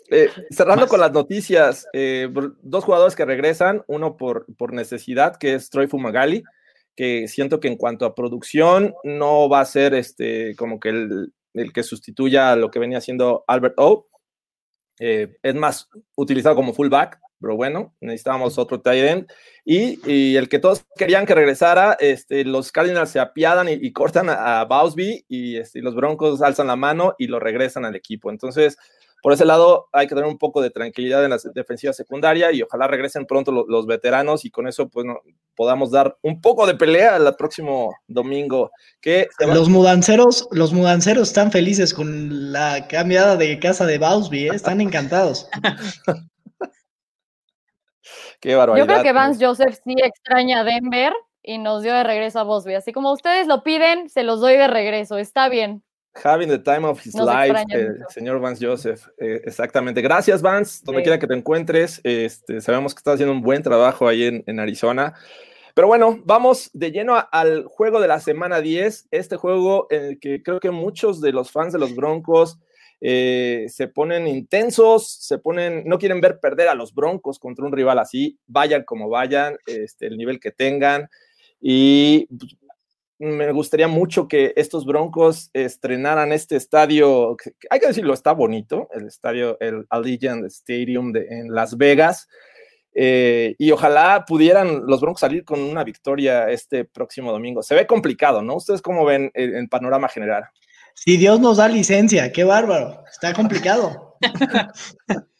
Eh, cerrando Más. con las noticias, eh, dos jugadores que regresan, uno por, por necesidad, que es Troy Fumagalli, que siento que en cuanto a producción no va a ser este, como que el, el que sustituya a lo que venía haciendo Albert O. Eh, es más utilizado como fullback, pero bueno, necesitábamos otro tight end. Y, y el que todos querían que regresara, este, los Cardinals se apiadan y, y cortan a, a Bausby y, este, y los Broncos alzan la mano y lo regresan al equipo. Entonces, por ese lado, hay que tener un poco de tranquilidad en la defensiva secundaria y ojalá regresen pronto lo- los, veteranos y con eso pues no, podamos dar un poco de pelea el próximo domingo. Que Los mudanceros, los mudanceros están felices con la cambiada de casa de Bausby, ¿eh? están encantados. qué barbaridad. Yo creo que Vance Joseph sí extraña a Denver y nos dio de regreso a Bosby. Así como ustedes lo piden, se los doy de regreso. Está bien. Having the time of his Nos life, eh, señor Vance Joseph. Eh, exactamente. Gracias, Vance. Donde Sí. quiera que te encuentres. Este, sabemos que estás haciendo un buen trabajo ahí en, en Arizona. Pero bueno, vamos de lleno a- al juego de la semana 10. Este juego en el que creo que muchos de los fans de los Broncos eh, se ponen intensos, se ponen, no quieren ver perder a los Broncos contra un rival así, vayan como vayan, este, el nivel que tengan. Y pues, me gustaría mucho que estos Broncos estrenaran este estadio, que- hay que decirlo, está bonito, el estadio, el Allegiant Stadium de, en Las Vegas. eh, y ojalá pudieran los Broncos salir con una victoria este próximo domingo. Se ve complicado, ¿no? ¿Ustedes cómo ven el, el panorama general? Si Dios nos da licencia, qué bárbaro, está complicado.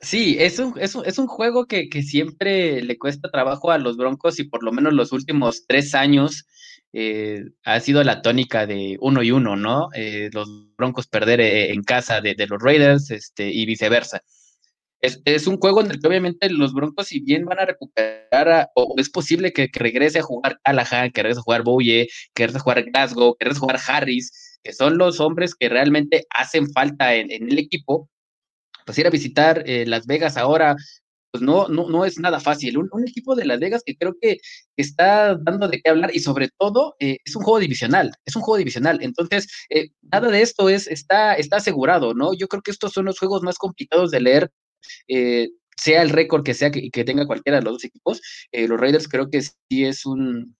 Sí, es un, es un, es un juego que, que siempre le cuesta trabajo a los Broncos y por lo menos los últimos tres años eh, ha sido la tónica de uno y uno, ¿no? Eh, los Broncos perder eh, en casa de, de los Raiders este, y viceversa. Es, es un juego en el que obviamente los Broncos, si bien van a recuperar, o es posible que, que regrese a jugar Callahan, que regrese a jugar Bouye, que regrese a jugar Glasgow, que regrese a jugar Harris, que son los hombres que realmente hacen falta en, en el equipo, pues ir a visitar eh, Las Vegas ahora pues no, no, no es nada fácil. Un, equipo de Las Vegas que creo que, está dando de qué hablar y sobre todo eh, es un juego divisional, es un juego divisional. Entonces, eh, nada de esto es, está, está asegurado, ¿no? Yo creo que estos son los juegos más complicados de leer. Eh, sea el récord que sea que, que, tenga cualquiera de los dos equipos, los Raiders creo que sí es un,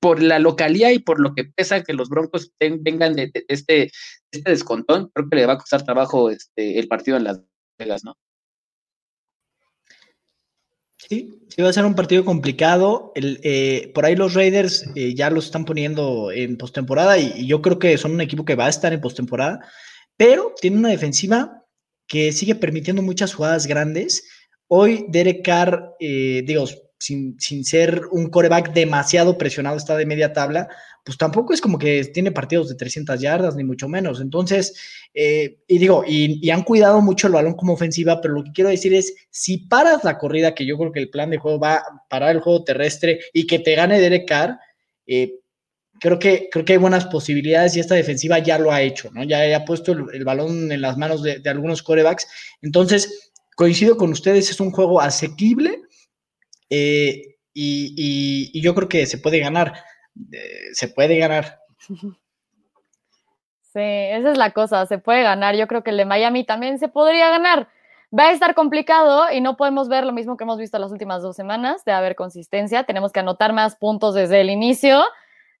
por la localía y por lo que pesa que los Broncos vengan de, este, este descontón, creo que le va a costar trabajo este, el partido en Las ¿no? Sí, sí va a ser un partido complicado. El, eh, por ahí los Raiders eh, ya los están poniendo en postemporada y, y, yo creo que son un equipo que va a estar en postemporada, pero tiene una defensiva que sigue permitiendo muchas jugadas grandes. Hoy Derek Carr, eh, digo, sin, sin, ser un coreback demasiado presionado, está de media tabla, pues tampoco es como que tiene partidos de 300 yardas, ni mucho menos. Entonces, eh, y digo, y, han cuidado mucho el balón como ofensiva, pero lo que quiero decir es, si paras la corrida, que yo creo que el plan de juego va a parar el juego terrestre y que te gane Derek Carr, eh, creo que, creo que hay buenas posibilidades y esta defensiva ya lo ha hecho, ¿no? Ya, ha puesto el, balón en las manos de, de algunos corebacks. Entonces, coincido con ustedes, es un juego asequible eh, y, yo creo que se puede ganar. Eh, se puede ganar. Sí, esa es la cosa, se puede ganar. Yo creo que el de Miami también se podría ganar. Va a estar complicado y no podemos ver lo mismo que hemos visto las últimas dos semanas de haber consistencia. Tenemos que anotar más puntos desde el inicio.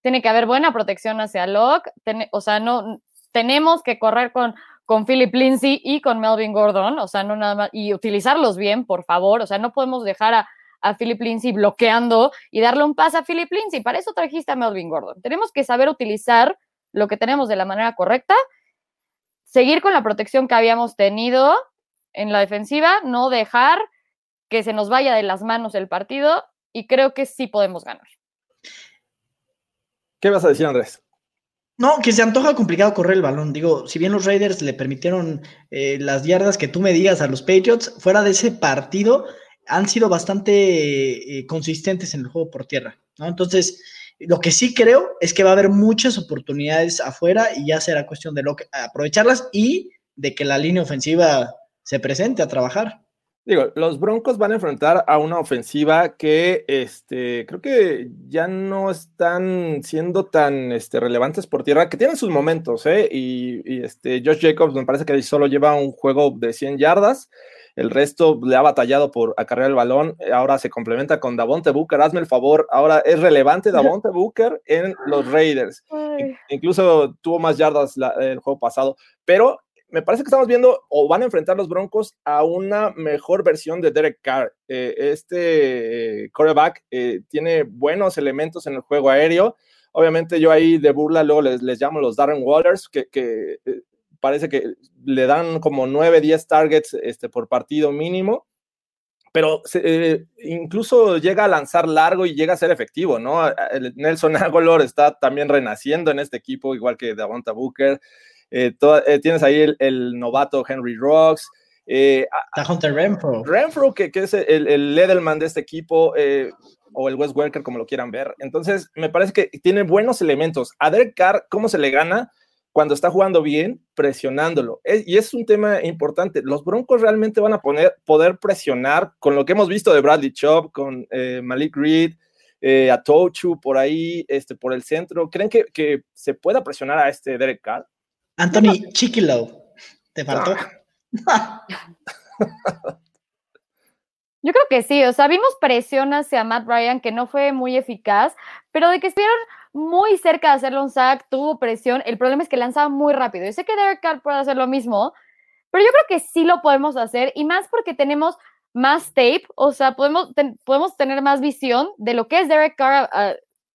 Tiene que haber buena protección hacia Locke. o sea, no tenemos que correr con, con Philip Lindsay y con Melvin Gordon. O sea, no nada más. Y utilizarlos bien, por favor. O sea, no podemos dejar a, a Philip Lindsay bloqueando y darle un pase a Philip Lindsay. Para eso trajiste a Melvin Gordon. Tenemos que saber utilizar lo que tenemos de la manera correcta, seguir con la protección que habíamos tenido en la defensiva, no dejar que se nos vaya de las manos el partido y creo que sí podemos ganar. ¿Qué vas a decir, Andrés? No, que se antoja complicado correr el balón. Digo, si bien los Raiders le permitieron eh, las yardas que tú me digas a los Patriots, fuera de ese partido, han sido bastante eh, consistentes en el juego por tierra, ¿no? Entonces, lo que sí creo es que va a haber muchas oportunidades afuera y ya será cuestión de aprovecharlas y de que la línea ofensiva se presente a trabajar. Digo, los Broncos van a enfrentar a una ofensiva que este, creo que ya no están siendo tan este, relevantes por tierra, que tienen sus momentos, ¿eh? Y, y este, Josh Jacobs me parece que solo lleva un juego de 100 yardas. El resto le ha batallado por acarrear el balón. Ahora se complementa con Davonte Booker. Hazme el favor, ahora es relevante Davonte Booker en los Raiders. Incluso tuvo más yardas el juego pasado. Pero me parece que estamos viendo o van a enfrentar los Broncos a una mejor versión de Derek Carr. Eh, este quarterback eh, tiene buenos elementos en el juego aéreo. Obviamente yo ahí de burla luego les, les llamo los Darren Waters, que, que eh, parece que le dan como 9, 10 targets este, por partido mínimo, pero eh, incluso llega a lanzar largo y llega a ser efectivo, ¿no? Nelson Aguilar está también renaciendo en este equipo, igual que Davonta Booker. Eh, eh, tienes ahí el, novato Henry Rocks. Está Hunter Renfro. Renfro, que, que es el, el de este equipo, o el West Welker, como lo quieran ver. Entonces, me parece que tiene buenos elementos. A Derek Carr, ¿cómo se le gana? Cuando está jugando bien, presionándolo. y es un tema importante. Los Broncos realmente van a poner, poder presionar con lo que hemos visto de Bradley Chubb, con eh, Malik Reed, eh, a Tochu por ahí, este, por el centro. ¿Creen que, que, se pueda presionar a este Derek Carr? Anthony Chiquilo, ¿te faltó? Yo creo que sí, o sea, vimos presión hacia Matt Ryan que no fue muy eficaz, pero de que estuvieron muy cerca de hacerle un sack, tuvo presión. El problema es que lanzaba muy rápido. Yo sé que Derek Carr puede hacer lo mismo, pero yo creo que sí lo podemos hacer y más porque tenemos más tape, o sea, podemos, podemos tener más visión de lo que es Derek Carr ah,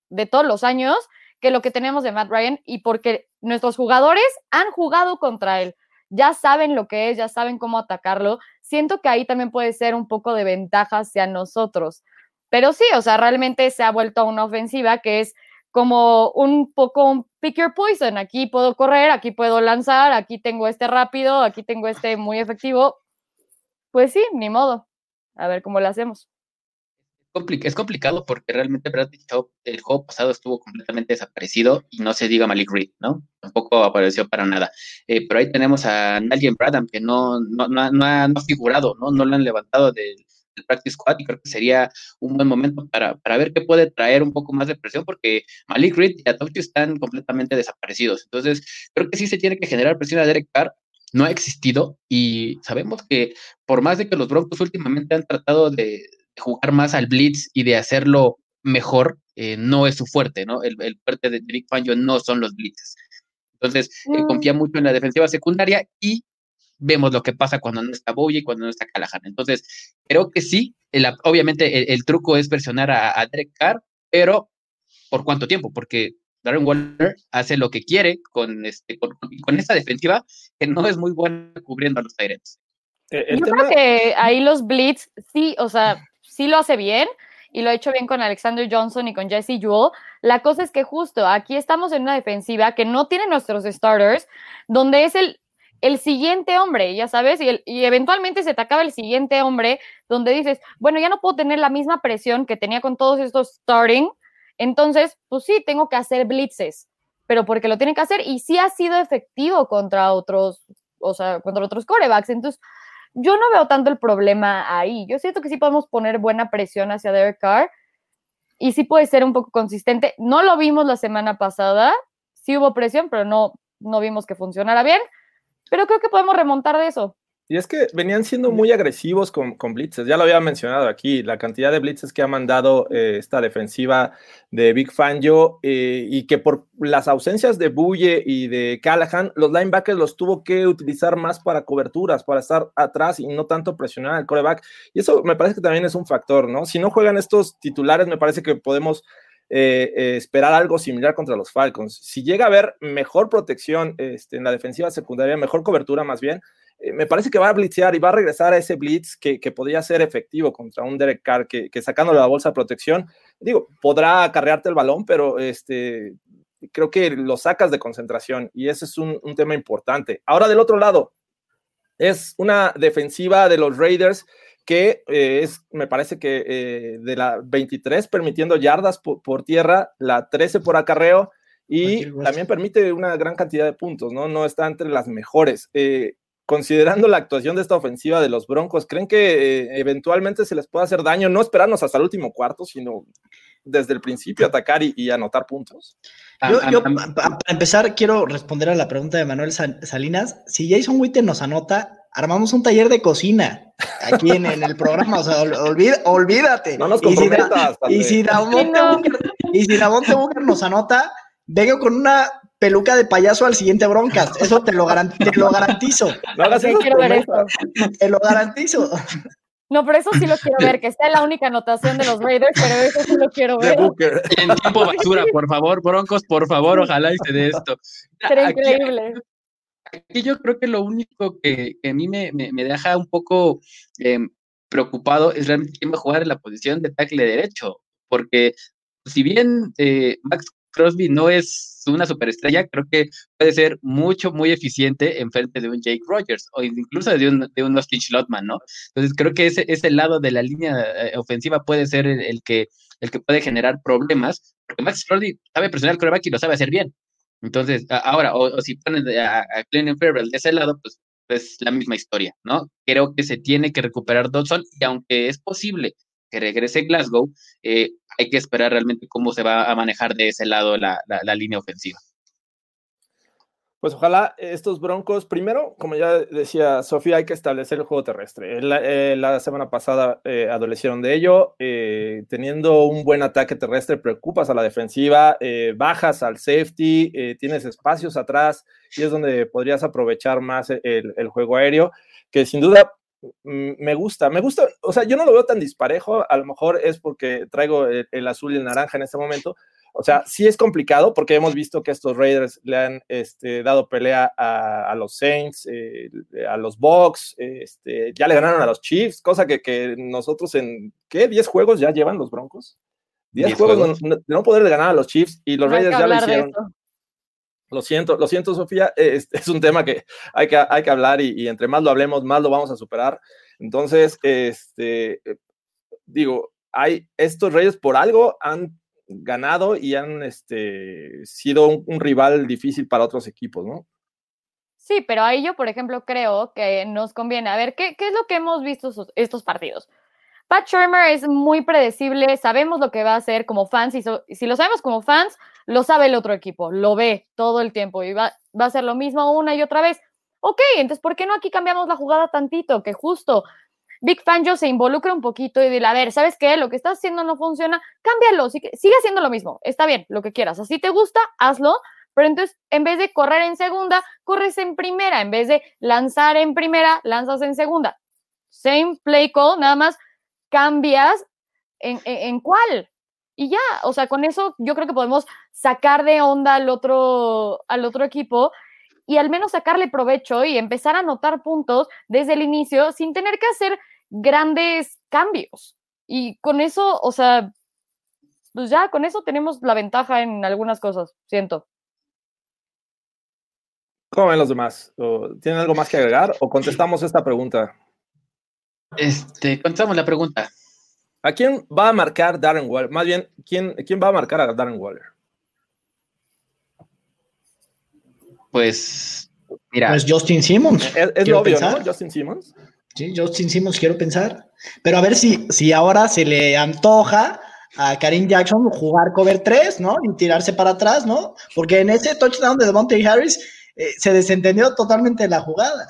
de todos los años que lo que tenemos de Matt Ryan y porque nuestros jugadores han jugado contra él. Ya saben lo que es, ya saben cómo atacarlo. Siento que ahí también puede ser un poco de ventaja hacia nosotros. Pero sí, o sea, realmente se ha vuelto una ofensiva que es como un poco un pick your poison. Aquí puedo correr, aquí puedo lanzar, aquí tengo este rápido, aquí tengo este muy efectivo. Pues sí, ni modo. A ver cómo lo hacemos. Es complicado porque realmente el juego pasado estuvo completamente desaparecido y no se diga Malik Reed, ¿no? Tampoco apareció para nada. Eh, pero ahí tenemos a Nalien Bradham que no, no, no, ha, figurado, ¿no? No lo han levantado del, del practice squad y creo que sería un buen momento para, para ver qué puede traer un poco más de presión porque Malik Reed y Atochi están completamente desaparecidos. Entonces, creo que sí se tiene que generar presión a Derek Carr. No ha existido y sabemos que por más de que los Broncos últimamente han tratado de, jugar más al blitz y de hacerlo mejor, eh, no es su fuerte, ¿no? El, el fuerte de Big Fangio no son los blitzes. Entonces, eh, confía mucho en la defensiva secundaria y vemos lo que pasa cuando no está Bowie y cuando no está Callahan. Entonces, creo que sí, obviamente el, truco es presionar a, a, Derek Carr, pero ¿por cuánto tiempo? Porque Darren Waller hace lo que quiere con, este, con, esta defensiva que no es muy buena cubriendo a los Tyrants. Eh, Yo creo que ahí los Blitz, sí, o sea, sí lo hace bien, y lo ha hecho bien con Alexander Johnson y con Jesse Jewell. La cosa es que justo aquí estamos en una defensiva que no tiene nuestros starters, donde es el, el siguiente hombre, ya sabes, y, y, eventualmente se te acaba el siguiente hombre, donde dices, bueno, ya no puedo tener la misma presión que tenía con todos estos starting, entonces, pues sí, tengo que hacer blitzes, pero porque lo tienen que hacer y sí ha sido efectivo contra otros, o sea, contra otros corebacks. Entonces, yo no veo tanto el problema ahí. Yo siento que sí podemos poner buena presión hacia Derek Carr y sí puede ser un poco consistente. No lo vimos la semana pasada, sí hubo presión, pero no, no vimos que funcionara bien. Pero creo que podemos remontar de eso. Y es que venían siendo muy agresivos con, con, blitzes, ya lo había mencionado aquí, la cantidad de blitzes que ha mandado eh, esta defensiva de Big Fangio eh, y que por las ausencias de Buye y de Callahan, los linebackers los tuvo que utilizar más para coberturas, para estar atrás y no tanto presionar al coreback. Y eso me parece que también es un factor, ¿no? Si no juegan estos titulares, me parece que podemos eh, esperar algo similar contra los Falcons. Si llega a haber mejor protección este, en la defensiva secundaria, mejor cobertura más bien, eh, me parece que va a blitzear y va a regresar a ese blitz que, podría ser efectivo contra un Derek Carr que, que sacándole la bolsa de protección, digo, podrá acarrearte el balón, pero este, creo que lo sacas de concentración y ese es un, tema importante. Ahora del otro lado, es una defensiva de los Raiders que eh, es, me parece que eh, de la 23 permitiendo yardas por, tierra, la 13 por acarreo y también permite una gran cantidad de puntos, ¿no? No está entre las mejores. Considerando la actuación de esta ofensiva de los Broncos, ¿creen que eh, eventualmente se les puede hacer daño, no esperarnos hasta el último cuarto, sino desde el principio atacar y, anotar puntos? Yo, para empezar, quiero responder a la pregunta de Manuel Salinas. Si Jason Witten nos anota, armamos un taller de cocina aquí en, el programa. O sea, olvídate. No nos comprometas. Y si, y si Davonte Booker nos anota, vengo con una peluca de payaso al siguiente broncas. Eso te lo, lo garantizo. No hagas. Te lo garantizo. No, pero eso sí lo quiero ver, que está en la única anotación de los Raiders, pero eso sí lo quiero ver. En tiempo basura, por favor, Broncos, por favor, ojalá hice de esto. Sería increíble. Aquí yo creo que lo único que, a mí me, me, deja un poco em, preocupado es realmente quién va a jugar en la posición de tackle derecho, porque si bien eh, Max Crosby no es una superestrella, creo que puede ser mucho, muy eficiente en frente de un Jake Rogers o incluso de un, de un Austin Schlottman, ¿no? Entonces creo que ese, ese lado de la línea eh, ofensiva puede ser el, que, el que puede generar problemas, porque Max Crosby sabe presionar al coreback y lo sabe hacer bien. Entonces, ahora, o, si ponen a, a Clinton Farrell de ese lado, pues es la misma historia, ¿no? Creo que se tiene que recuperar Dodson y aunque es posible que regrese Glasgow, eh, hay que esperar realmente cómo se va a manejar de ese lado la, línea ofensiva. Pues ojalá estos Broncos, primero, como ya decía Sofía, hay que establecer el juego terrestre. La, eh, semana pasada eh, adolecieron de ello. teniendo un buen ataque terrestre, preocupas a la defensiva, bajas al safety, tienes espacios atrás y es donde podrías aprovechar más el, juego aéreo, que sin duda me gusta, me gusta, o sea, yo no lo veo tan disparejo, a lo mejor es porque traigo el, azul y el naranja en este momento, o sea, sí es complicado porque hemos visto que estos Raiders le han este, dado pelea a, los Saints, eh, a los Bucks, este, ya le ganaron a los Chiefs, cosa que, nosotros en, ¿qué? ¿10 juegos ya llevan los Broncos? 10 juegos, de no, poder ganar a los Chiefs y los Raiders ya lo hicieron. Lo siento, lo siento, Sofía, es, es un tema que hay que, hay que hablar y, entre más lo hablemos, más lo vamos a superar. Entonces, este, eh, digo, hay estos Reyes por algo han ganado y han este, sido un, rival difícil para otros equipos, ¿no? Sí, pero ahí yo, por ejemplo, creo que nos conviene. A ver, ¿qué, qué es lo que hemos visto estos partidos? Pat Shermer es muy predecible, sabemos lo que va a hacer como fans, y si lo sabemos como fans, lo sabe el otro equipo, lo ve todo el tiempo y va, a ser lo mismo una y otra vez. Ok, entonces, ¿por qué no aquí cambiamos la jugada tantito? Que justo Big Fangio se involucra un poquito y dile, a ver, ¿sabes qué? Lo que estás haciendo no funciona, cámbialo, sigue, sigue haciendo lo mismo, está bien, lo que quieras. Así te gusta, hazlo, pero entonces, en vez de correr en segunda, corres en primera. En vez de lanzar en primera, lanzas en segunda. Same play call, nada más cambias en, en, en cuál. Y ya, o sea, con eso yo creo que podemos sacar de onda al otro, al otro equipo y al menos sacarle provecho y empezar a anotar puntos desde el inicio sin tener que hacer grandes cambios. Y con eso, o sea, pues ya con eso tenemos la ventaja en algunas cosas, siento. ¿Cómo ven los demás? ¿O ¿Tienen algo más que agregar o contestamos esta pregunta? Este, contestamos la pregunta. ¿A quién va a marcar Darren Waller? Más bien, ¿quién, quién va a marcar a Darren Waller? Pues, mira, Pues Justin Simmons. Es, es lo obvio, pensar. ¿no? Justin Simmons. Sí, Justin Simmons, quiero pensar. Pero a ver si, si ahora se le antoja a Karim Jackson jugar cover 3, ¿no? Y tirarse para atrás, ¿no? Porque en ese touchdown de Devontae Harris eh, se desentendió totalmente la jugada.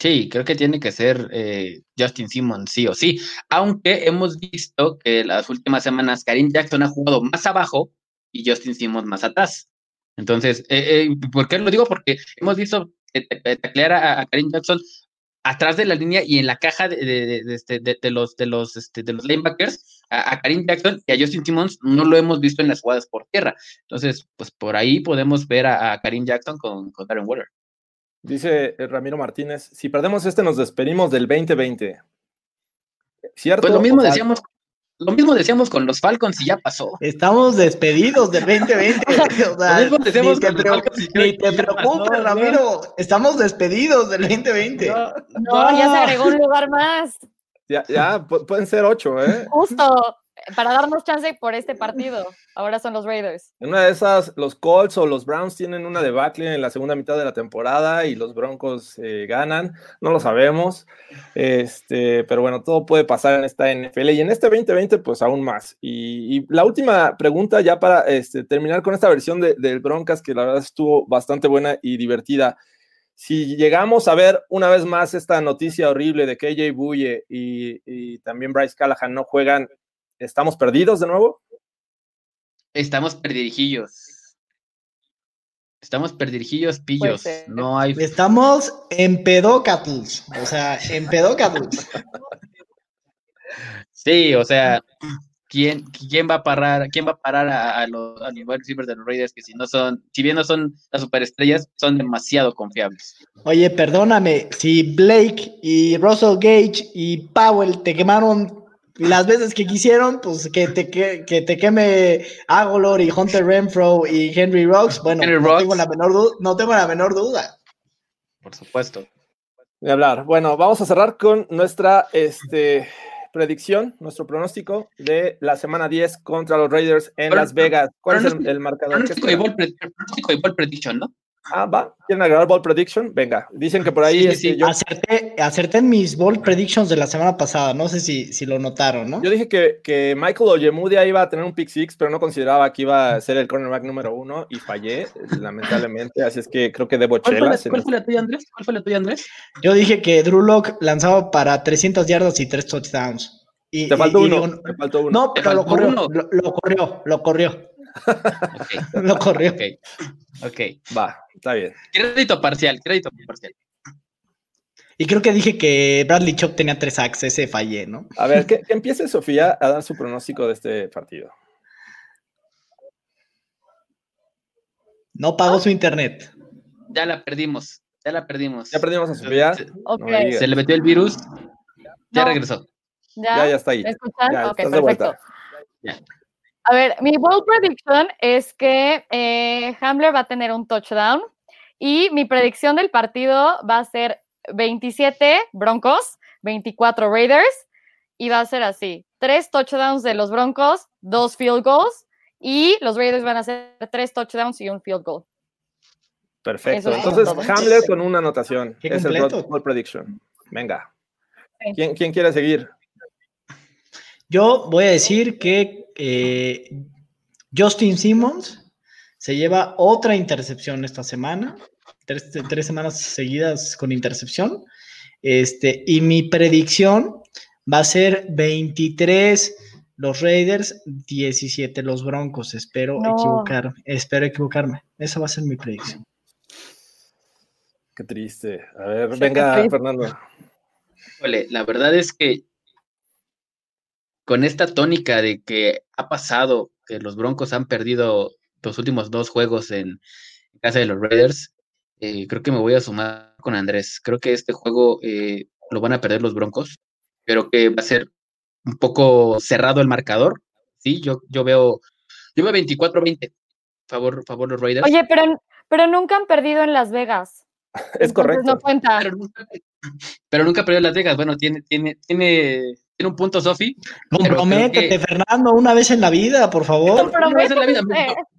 Sí, creo que tiene que ser eh, Justin Simmons, sí o sí. Aunque hemos visto que las últimas semanas Karim Jackson ha jugado más abajo y Justin Simmons más atrás. Entonces, eh, eh, ¿por qué lo digo? Porque hemos visto taclear a, a Karim Jackson atrás de la línea y en la caja de, de- de- de este- de- de los de los este, de los linebackers a, a Karim Jackson y a Justin Simmons no lo hemos visto en las jugadas por tierra. Entonces, pues por ahí podemos ver a, a Karim Jackson con, con Darren Waller. Dice eh, Ramiro Martínez, si perdemos este nos despedimos del 2020. ¿Cierto? Pues lo mismo decíamos, lo mismo decíamos con los Falcons y ya pasó. Estamos despedidos del 2020. o sea, Lo mismo decíamos con los Falcons y ni te preocupes, ¿no? Ramiro. Estamos despedidos del 2020. No, No, ya se agregó un lugar más, ya, ya, pu- pueden ser ocho, ¿eh? justo, para darnos chance por este partido. Ahora son los Raiders. En una de esas, los Colts o los Browns tienen una debacle en la segunda mitad de la temporada y los Broncos eh, ganan, no lo sabemos, este, pero bueno, todo puede pasar en esta NFL y en este 2020 pues aún más. Y, la última pregunta ya para este, terminar con esta versión de- del Broncas que la verdad estuvo bastante buena y divertida. Si llegamos a ver una vez más esta noticia horrible de que AJ Buye y, y también Bryce Callahan no juegan, ¿estamos perdidos de nuevo? Estamos perdirijillos. Estamos perdirijillos, pillos. No hay. Estamos en pedócatus. O sea, en pedócatus. Sí, o sea, ¿quién, quién va a parar, quién va a parar a, a los, a los receivers de los Raiders que si no son, si bien no son las superestrellas, son demasiado confiables? Oye, perdóname, si Blake y Russell Gage y Powell te quemaron las veces que quisieron, pues que te, que, que te queme Agolor y Hunter Renfro y Henry Rocks, bueno, Henry no, tengo la menor du- no tengo la menor duda. Por supuesto. de hablar. Bueno, vamos a cerrar con nuestra este, predicción, nuestro pronóstico de la semana 10 contra los Raiders en Pero- Las Vegas. ¿Cuál es el, el marcador? Pronóstico y ball prediction, ¿no? Ah, va. ¿Quieren agregar Ball Prediction? Venga. Dicen que por ahí Sí, este, sí. yo, Acerté, acerté en mis bold predictions de la semana pasada, no sé si, si lo notaron, ¿no? yo dije que, que Michael Ojemudia iba a tener un pick six, pero no consideraba que iba a ser el cornerback número uno y fallé, lamentablemente. Así es que creo que debo ¿Cuál fue, la, cuál fue la tuya, Andrés? ¿Cuál fue la tuya, Andrés? Yo dije que Drew Lock lanzaba para 300 yardas y 3 touchdowns. Y, Te faltó uno. digo, te faltó uno. no, pero lo corrió, lo corrió, lo corrió, Ok, lo corrió. ok. Ok. Va, está bien. Crédito parcial, crédito parcial. Y creo que dije que Bradley Chop tenía tres sacks, ese fallé, ¿no? A ver, que, que empiece Sofía a dar su pronóstico de este partido. No pagó su internet. Ya la perdimos. Ya la perdimos. Ya perdimos a Sofía. Se, No le metió el virus. Ya No. regresó. ¿ya? Ya, ya está ahí. ¿Me escuchan? Ya, ok, estás de perfecto. vuelta. Ya. A ver, mi bold prediction es que eh, Hamler va a tener un touchdown y mi predicción del partido va a ser 27 Broncos, 24 Raiders y va a ser así, tres touchdowns de los Broncos, dos field goals y los Raiders van a hacer tres touchdowns y un field goal. Perfecto. Es Entonces, todo. Hamler con una anotación. Qué es el. Ball Prediction. Venga. ¿quién, ¿quién quiere seguir? Yo voy a decir que eh, Justin Simmons se lleva otra intercepción esta semana, tres, tres, semanas seguidas con intercepción. Este, y mi predicción va a ser 23 los Raiders, 17 los Broncos. Espero No. equivocarme, espero equivocarme. Esa va a ser mi predicción. Qué triste. A ver, Sí, venga. Fernando. La verdad es que con esta tónica de que ha pasado que los Broncos han perdido los últimos dos juegos en, en casa de los Raiders, eh, creo que me voy a sumar con Andrés. Creo que este juego eh, lo van a perder los Broncos, pero que va a ser un poco cerrado el marcador. Sí, yo, yo veo, yo veo 24-20. Favor, favor los Raiders. Oye, pero, pero nunca han perdido en Las Vegas. Es entonces correcto. No cuenta. pero nunca, pero nunca perdió Las Vegas. Bueno, tiene, tiene, tiene un punto, Sofi. Comprométete, que- Fernando, una vez en la vida, por favor. Una vez en la vida,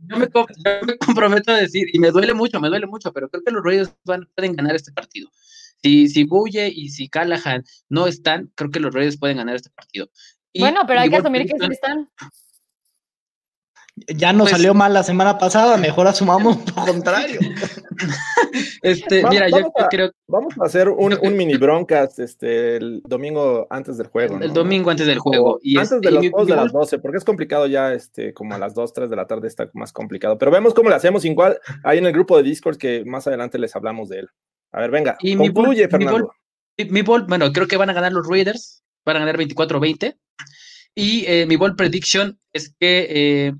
yo, me, com- yo me comprometo a decir, y me duele mucho, me duele mucho, pero creo que los Raiders van, pueden ganar este partido. Si, si Bulle y si Callahan no están, creo que los Raiders pueden ganar este partido. Y Bueno, pero hay que asumir que sí están. Ya nos Pues- salió mal la semana pasada, mejor asumamos lo contrario. Este, Va- mira, yo, vamos yo a- creo Vamos a hacer un, un mini broncas este, el domingo antes del juego. el ¿no? domingo antes del juego. O Y antes este, de y los juegos mi de las ball- 12, porque es complicado ya, este, como a las 2, 3 de la tarde está más complicado. Pero vemos cómo le hacemos igual ahí en el grupo de Discord que más adelante les hablamos de él. A ver, venga, Y mi concluye, mi Fernando. mi- mi ball, bueno, creo que van a ganar los Raiders, van a ganar 24-20. Y eh, mi ball prediction es que eh,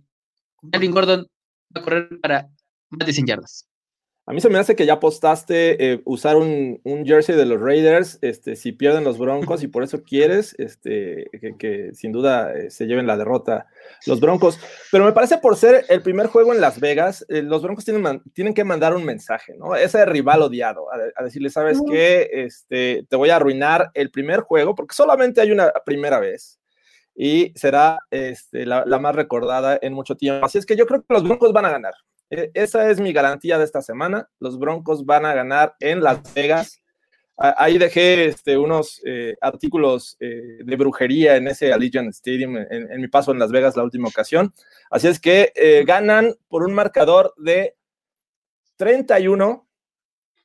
Melvin Gordon va a correr para más de 100 yardas. A mí se me hace que ya apostaste eh, usar un, un jersey de los Raiders este, si pierden los Broncos y por eso quieres este, que, que sin duda eh, se lleven la derrota los Broncos. Pero me parece por ser el primer juego en Las Vegas, eh, los Broncos tienen, tienen que mandar un mensaje, ¿no? Ese rival odiado, a, a decirle, ¿sabes qué? Este, te voy a arruinar el primer juego porque solamente hay una primera vez y será este, la, la más recordada en mucho tiempo. Así es que yo creo que los Broncos van a ganar. Eh, Esa es mi garantía de esta semana. Los Broncos van a ganar en Las Vegas. Ah, Ahí dejé este, unos eh, artículos eh, de brujería en ese Allegiant Stadium en, en mi paso en Las Vegas la última ocasión. Así es que eh, ganan por un marcador de 31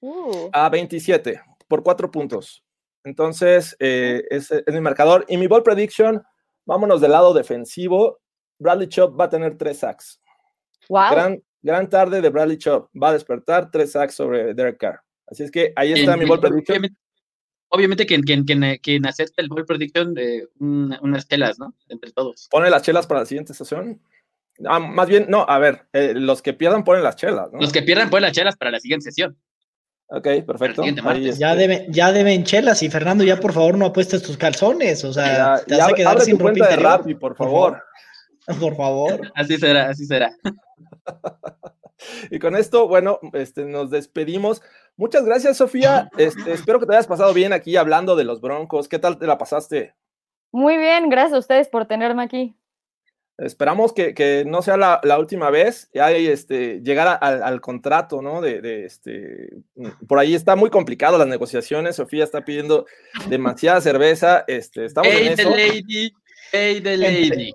Uh, a 27 por cuatro puntos. Entonces, eh, ese es mi marcador. Y mi ball prediction, vámonos del lado defensivo. Bradley Chop va a tener tres sacks. wow. Gran, gran tarde de Bradley Chop. Va a despertar tres sacks sobre Derek Carr. Así es que ahí está En- mi ball prediction. Obviamente, obviamente quien, quien, quien, eh, quien acepta el ball prediction de una- unas telas, ¿no? Entre todos. Pone las chelas para la siguiente sesión. Ah, más bien, no, a ver, eh, los que pierdan ponen las chelas, ¿no? Los que pierdan ponen las chelas para la siguiente sesión. Ok, perfecto. Ahí, martes. este, Ya deben, ya deben chelas y Fernando, ya por favor no apuestes tus calzones, o sea, ya- te vas ya a quedar abre sin tu ropa cuenta de interior. Rappi, por favor. Por favor. Así será, así será. Y con esto, bueno, este, nos despedimos. Muchas gracias, Sofía. Este, espero que te hayas pasado bien aquí hablando de los Broncos. ¿Qué tal te la pasaste? Muy bien, gracias a ustedes por tenerme aquí. Esperamos que, que no sea la, la última vez, ya este, llegar a- al, al contrato, ¿no? De, de, este, mm, por ahí está muy complicado las negociaciones. Sofía está pidiendo demasiada cerveza. Este, estamos Hey, en the eso. lady. Hey, the lady.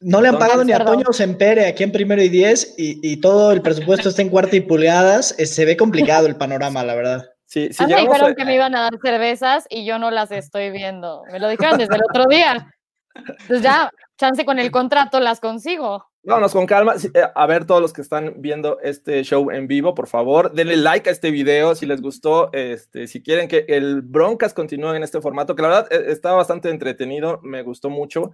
No le han pagado ni a. Toño Sempere aquí en primero y diez y, y todo el presupuesto está en cuarta y pulgadas. eh, se ve complicado el panorama, la verdad. Sí, si Ah, me dijeron a- que me iban a dar cervezas y yo no las estoy viendo. Me lo dijeron desde el otro día. Entonces ya, chance con el contrato las consigo. Vámonos con calma. Eh, A ver, todos los que están viendo este show en vivo, por favor, denle like a este video si les gustó. Este, si quieren que el Broncas continúe en este formato, que la verdad eh, está bastante entretenido, me gustó mucho.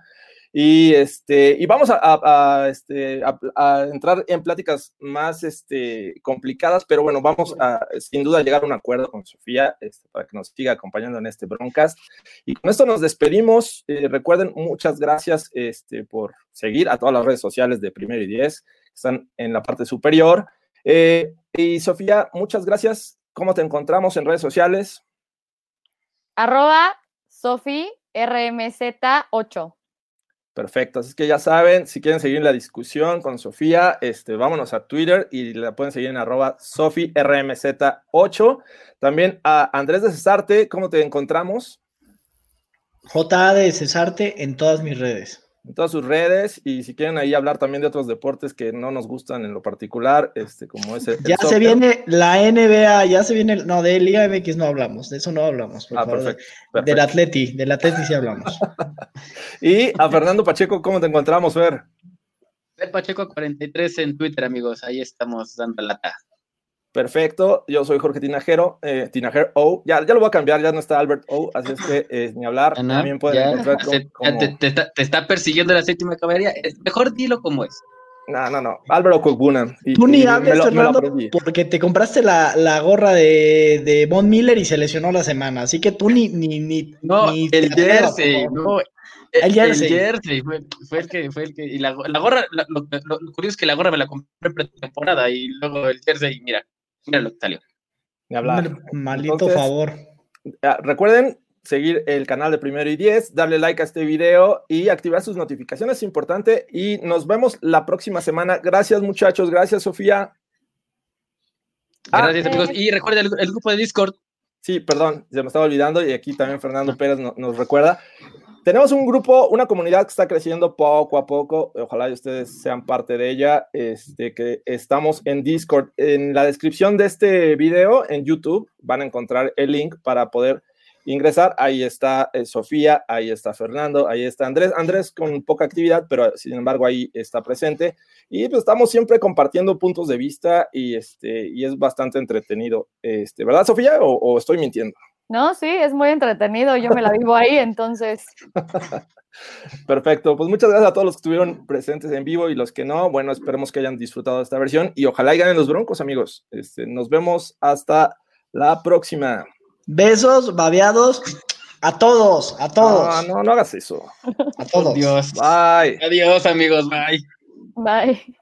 Y, este, y vamos a, este, a- entrar en pláticas más este, complicadas, pero bueno, vamos a sin duda llegar a un acuerdo con Sofía este, para que nos siga acompañando en este Broncast. Y con esto nos despedimos. Eh, recuerden, muchas gracias este, por seguir a todas las redes sociales de Primero y Diez, que están en la parte superior. Eh, y Sofía, muchas gracias. ¿Cómo te encontramos en redes sociales? Arroba Sofi RMZ8. Perfecto, así que ya saben, si quieren seguir la discusión con Sofía, este, vámonos a Twitter y la pueden seguir en arroba SofiRMZ8. También a Andrés de Cesarte, ¿cómo te encontramos? JA de Cesarte en todas mis redes en todas sus redes y si quieren ahí hablar también de otros deportes que no nos gustan en lo particular, este como ese. Ya se viene la NBA, ya se viene, no, de Liga MX no hablamos, de eso no hablamos, por ah, favor. Perfecto, Del Atleti, del Atleti sí hablamos. y a Fernando Pacheco, ¿cómo te encontramos, Fer? Fer Pacheco 43 en Twitter, amigos, ahí estamos dando lata. Perfecto, yo soy Jorge Tinajero, eh, Tinajero O, ya, ya lo voy a cambiar, ya no está Albert O, así es que eh, ni hablar, también pueden encontrar te, está, persiguiendo la séptima caballería, mejor dilo como es. No, no, no, Albert Okuguna. Tú ni hables, Fernando, porque te compraste la, la gorra de, de Von Miller y se lesionó la semana, así que tú ni... ni, ni no, el jersey, no, el jersey. El jersey fue, fue, el que, fue el que, y la, la gorra, lo, lo, curioso es que la gorra me la compré en pretemporada y luego el jersey, mira, Mira lo que salió. hablar. Maldito favor. Ah, recuerden seguir el canal de Primero y Diez, darle like a este video y activar sus notificaciones, es importante. Y nos vemos la próxima semana. Gracias, muchachos. Gracias, Sofía. Gracias, amigos. Y recuerden el, grupo de Discord. Sí, perdón, se me estaba olvidando y aquí también Fernando Pérez nos recuerda. Tenemos un grupo, una comunidad que está creciendo poco a poco. Ojalá ustedes sean parte de ella. Este, que estamos en Discord. En la descripción de este video en YouTube van a encontrar el link para poder ingresar. Ahí está eh, Sofía, ahí está Fernando, ahí está Andrés. Andrés con poca actividad, pero sin embargo ahí está presente. Y pues estamos siempre compartiendo puntos de vista y, este, y es bastante entretenido. Este, ¿Verdad, Sofía? o estoy mintiendo? No, sí, es muy entretenido, yo me la vivo ahí, entonces. Perfecto, pues muchas gracias a todos los que estuvieron presentes en vivo y los que no, bueno, esperemos que hayan disfrutado de esta versión y ojalá y ganen los broncos, amigos. Este, nos vemos hasta la próxima. Besos, babeados, a todos, a todos. No, no, no hagas eso. A todos. Adiós. Bye. Adiós, amigos, bye. Bye.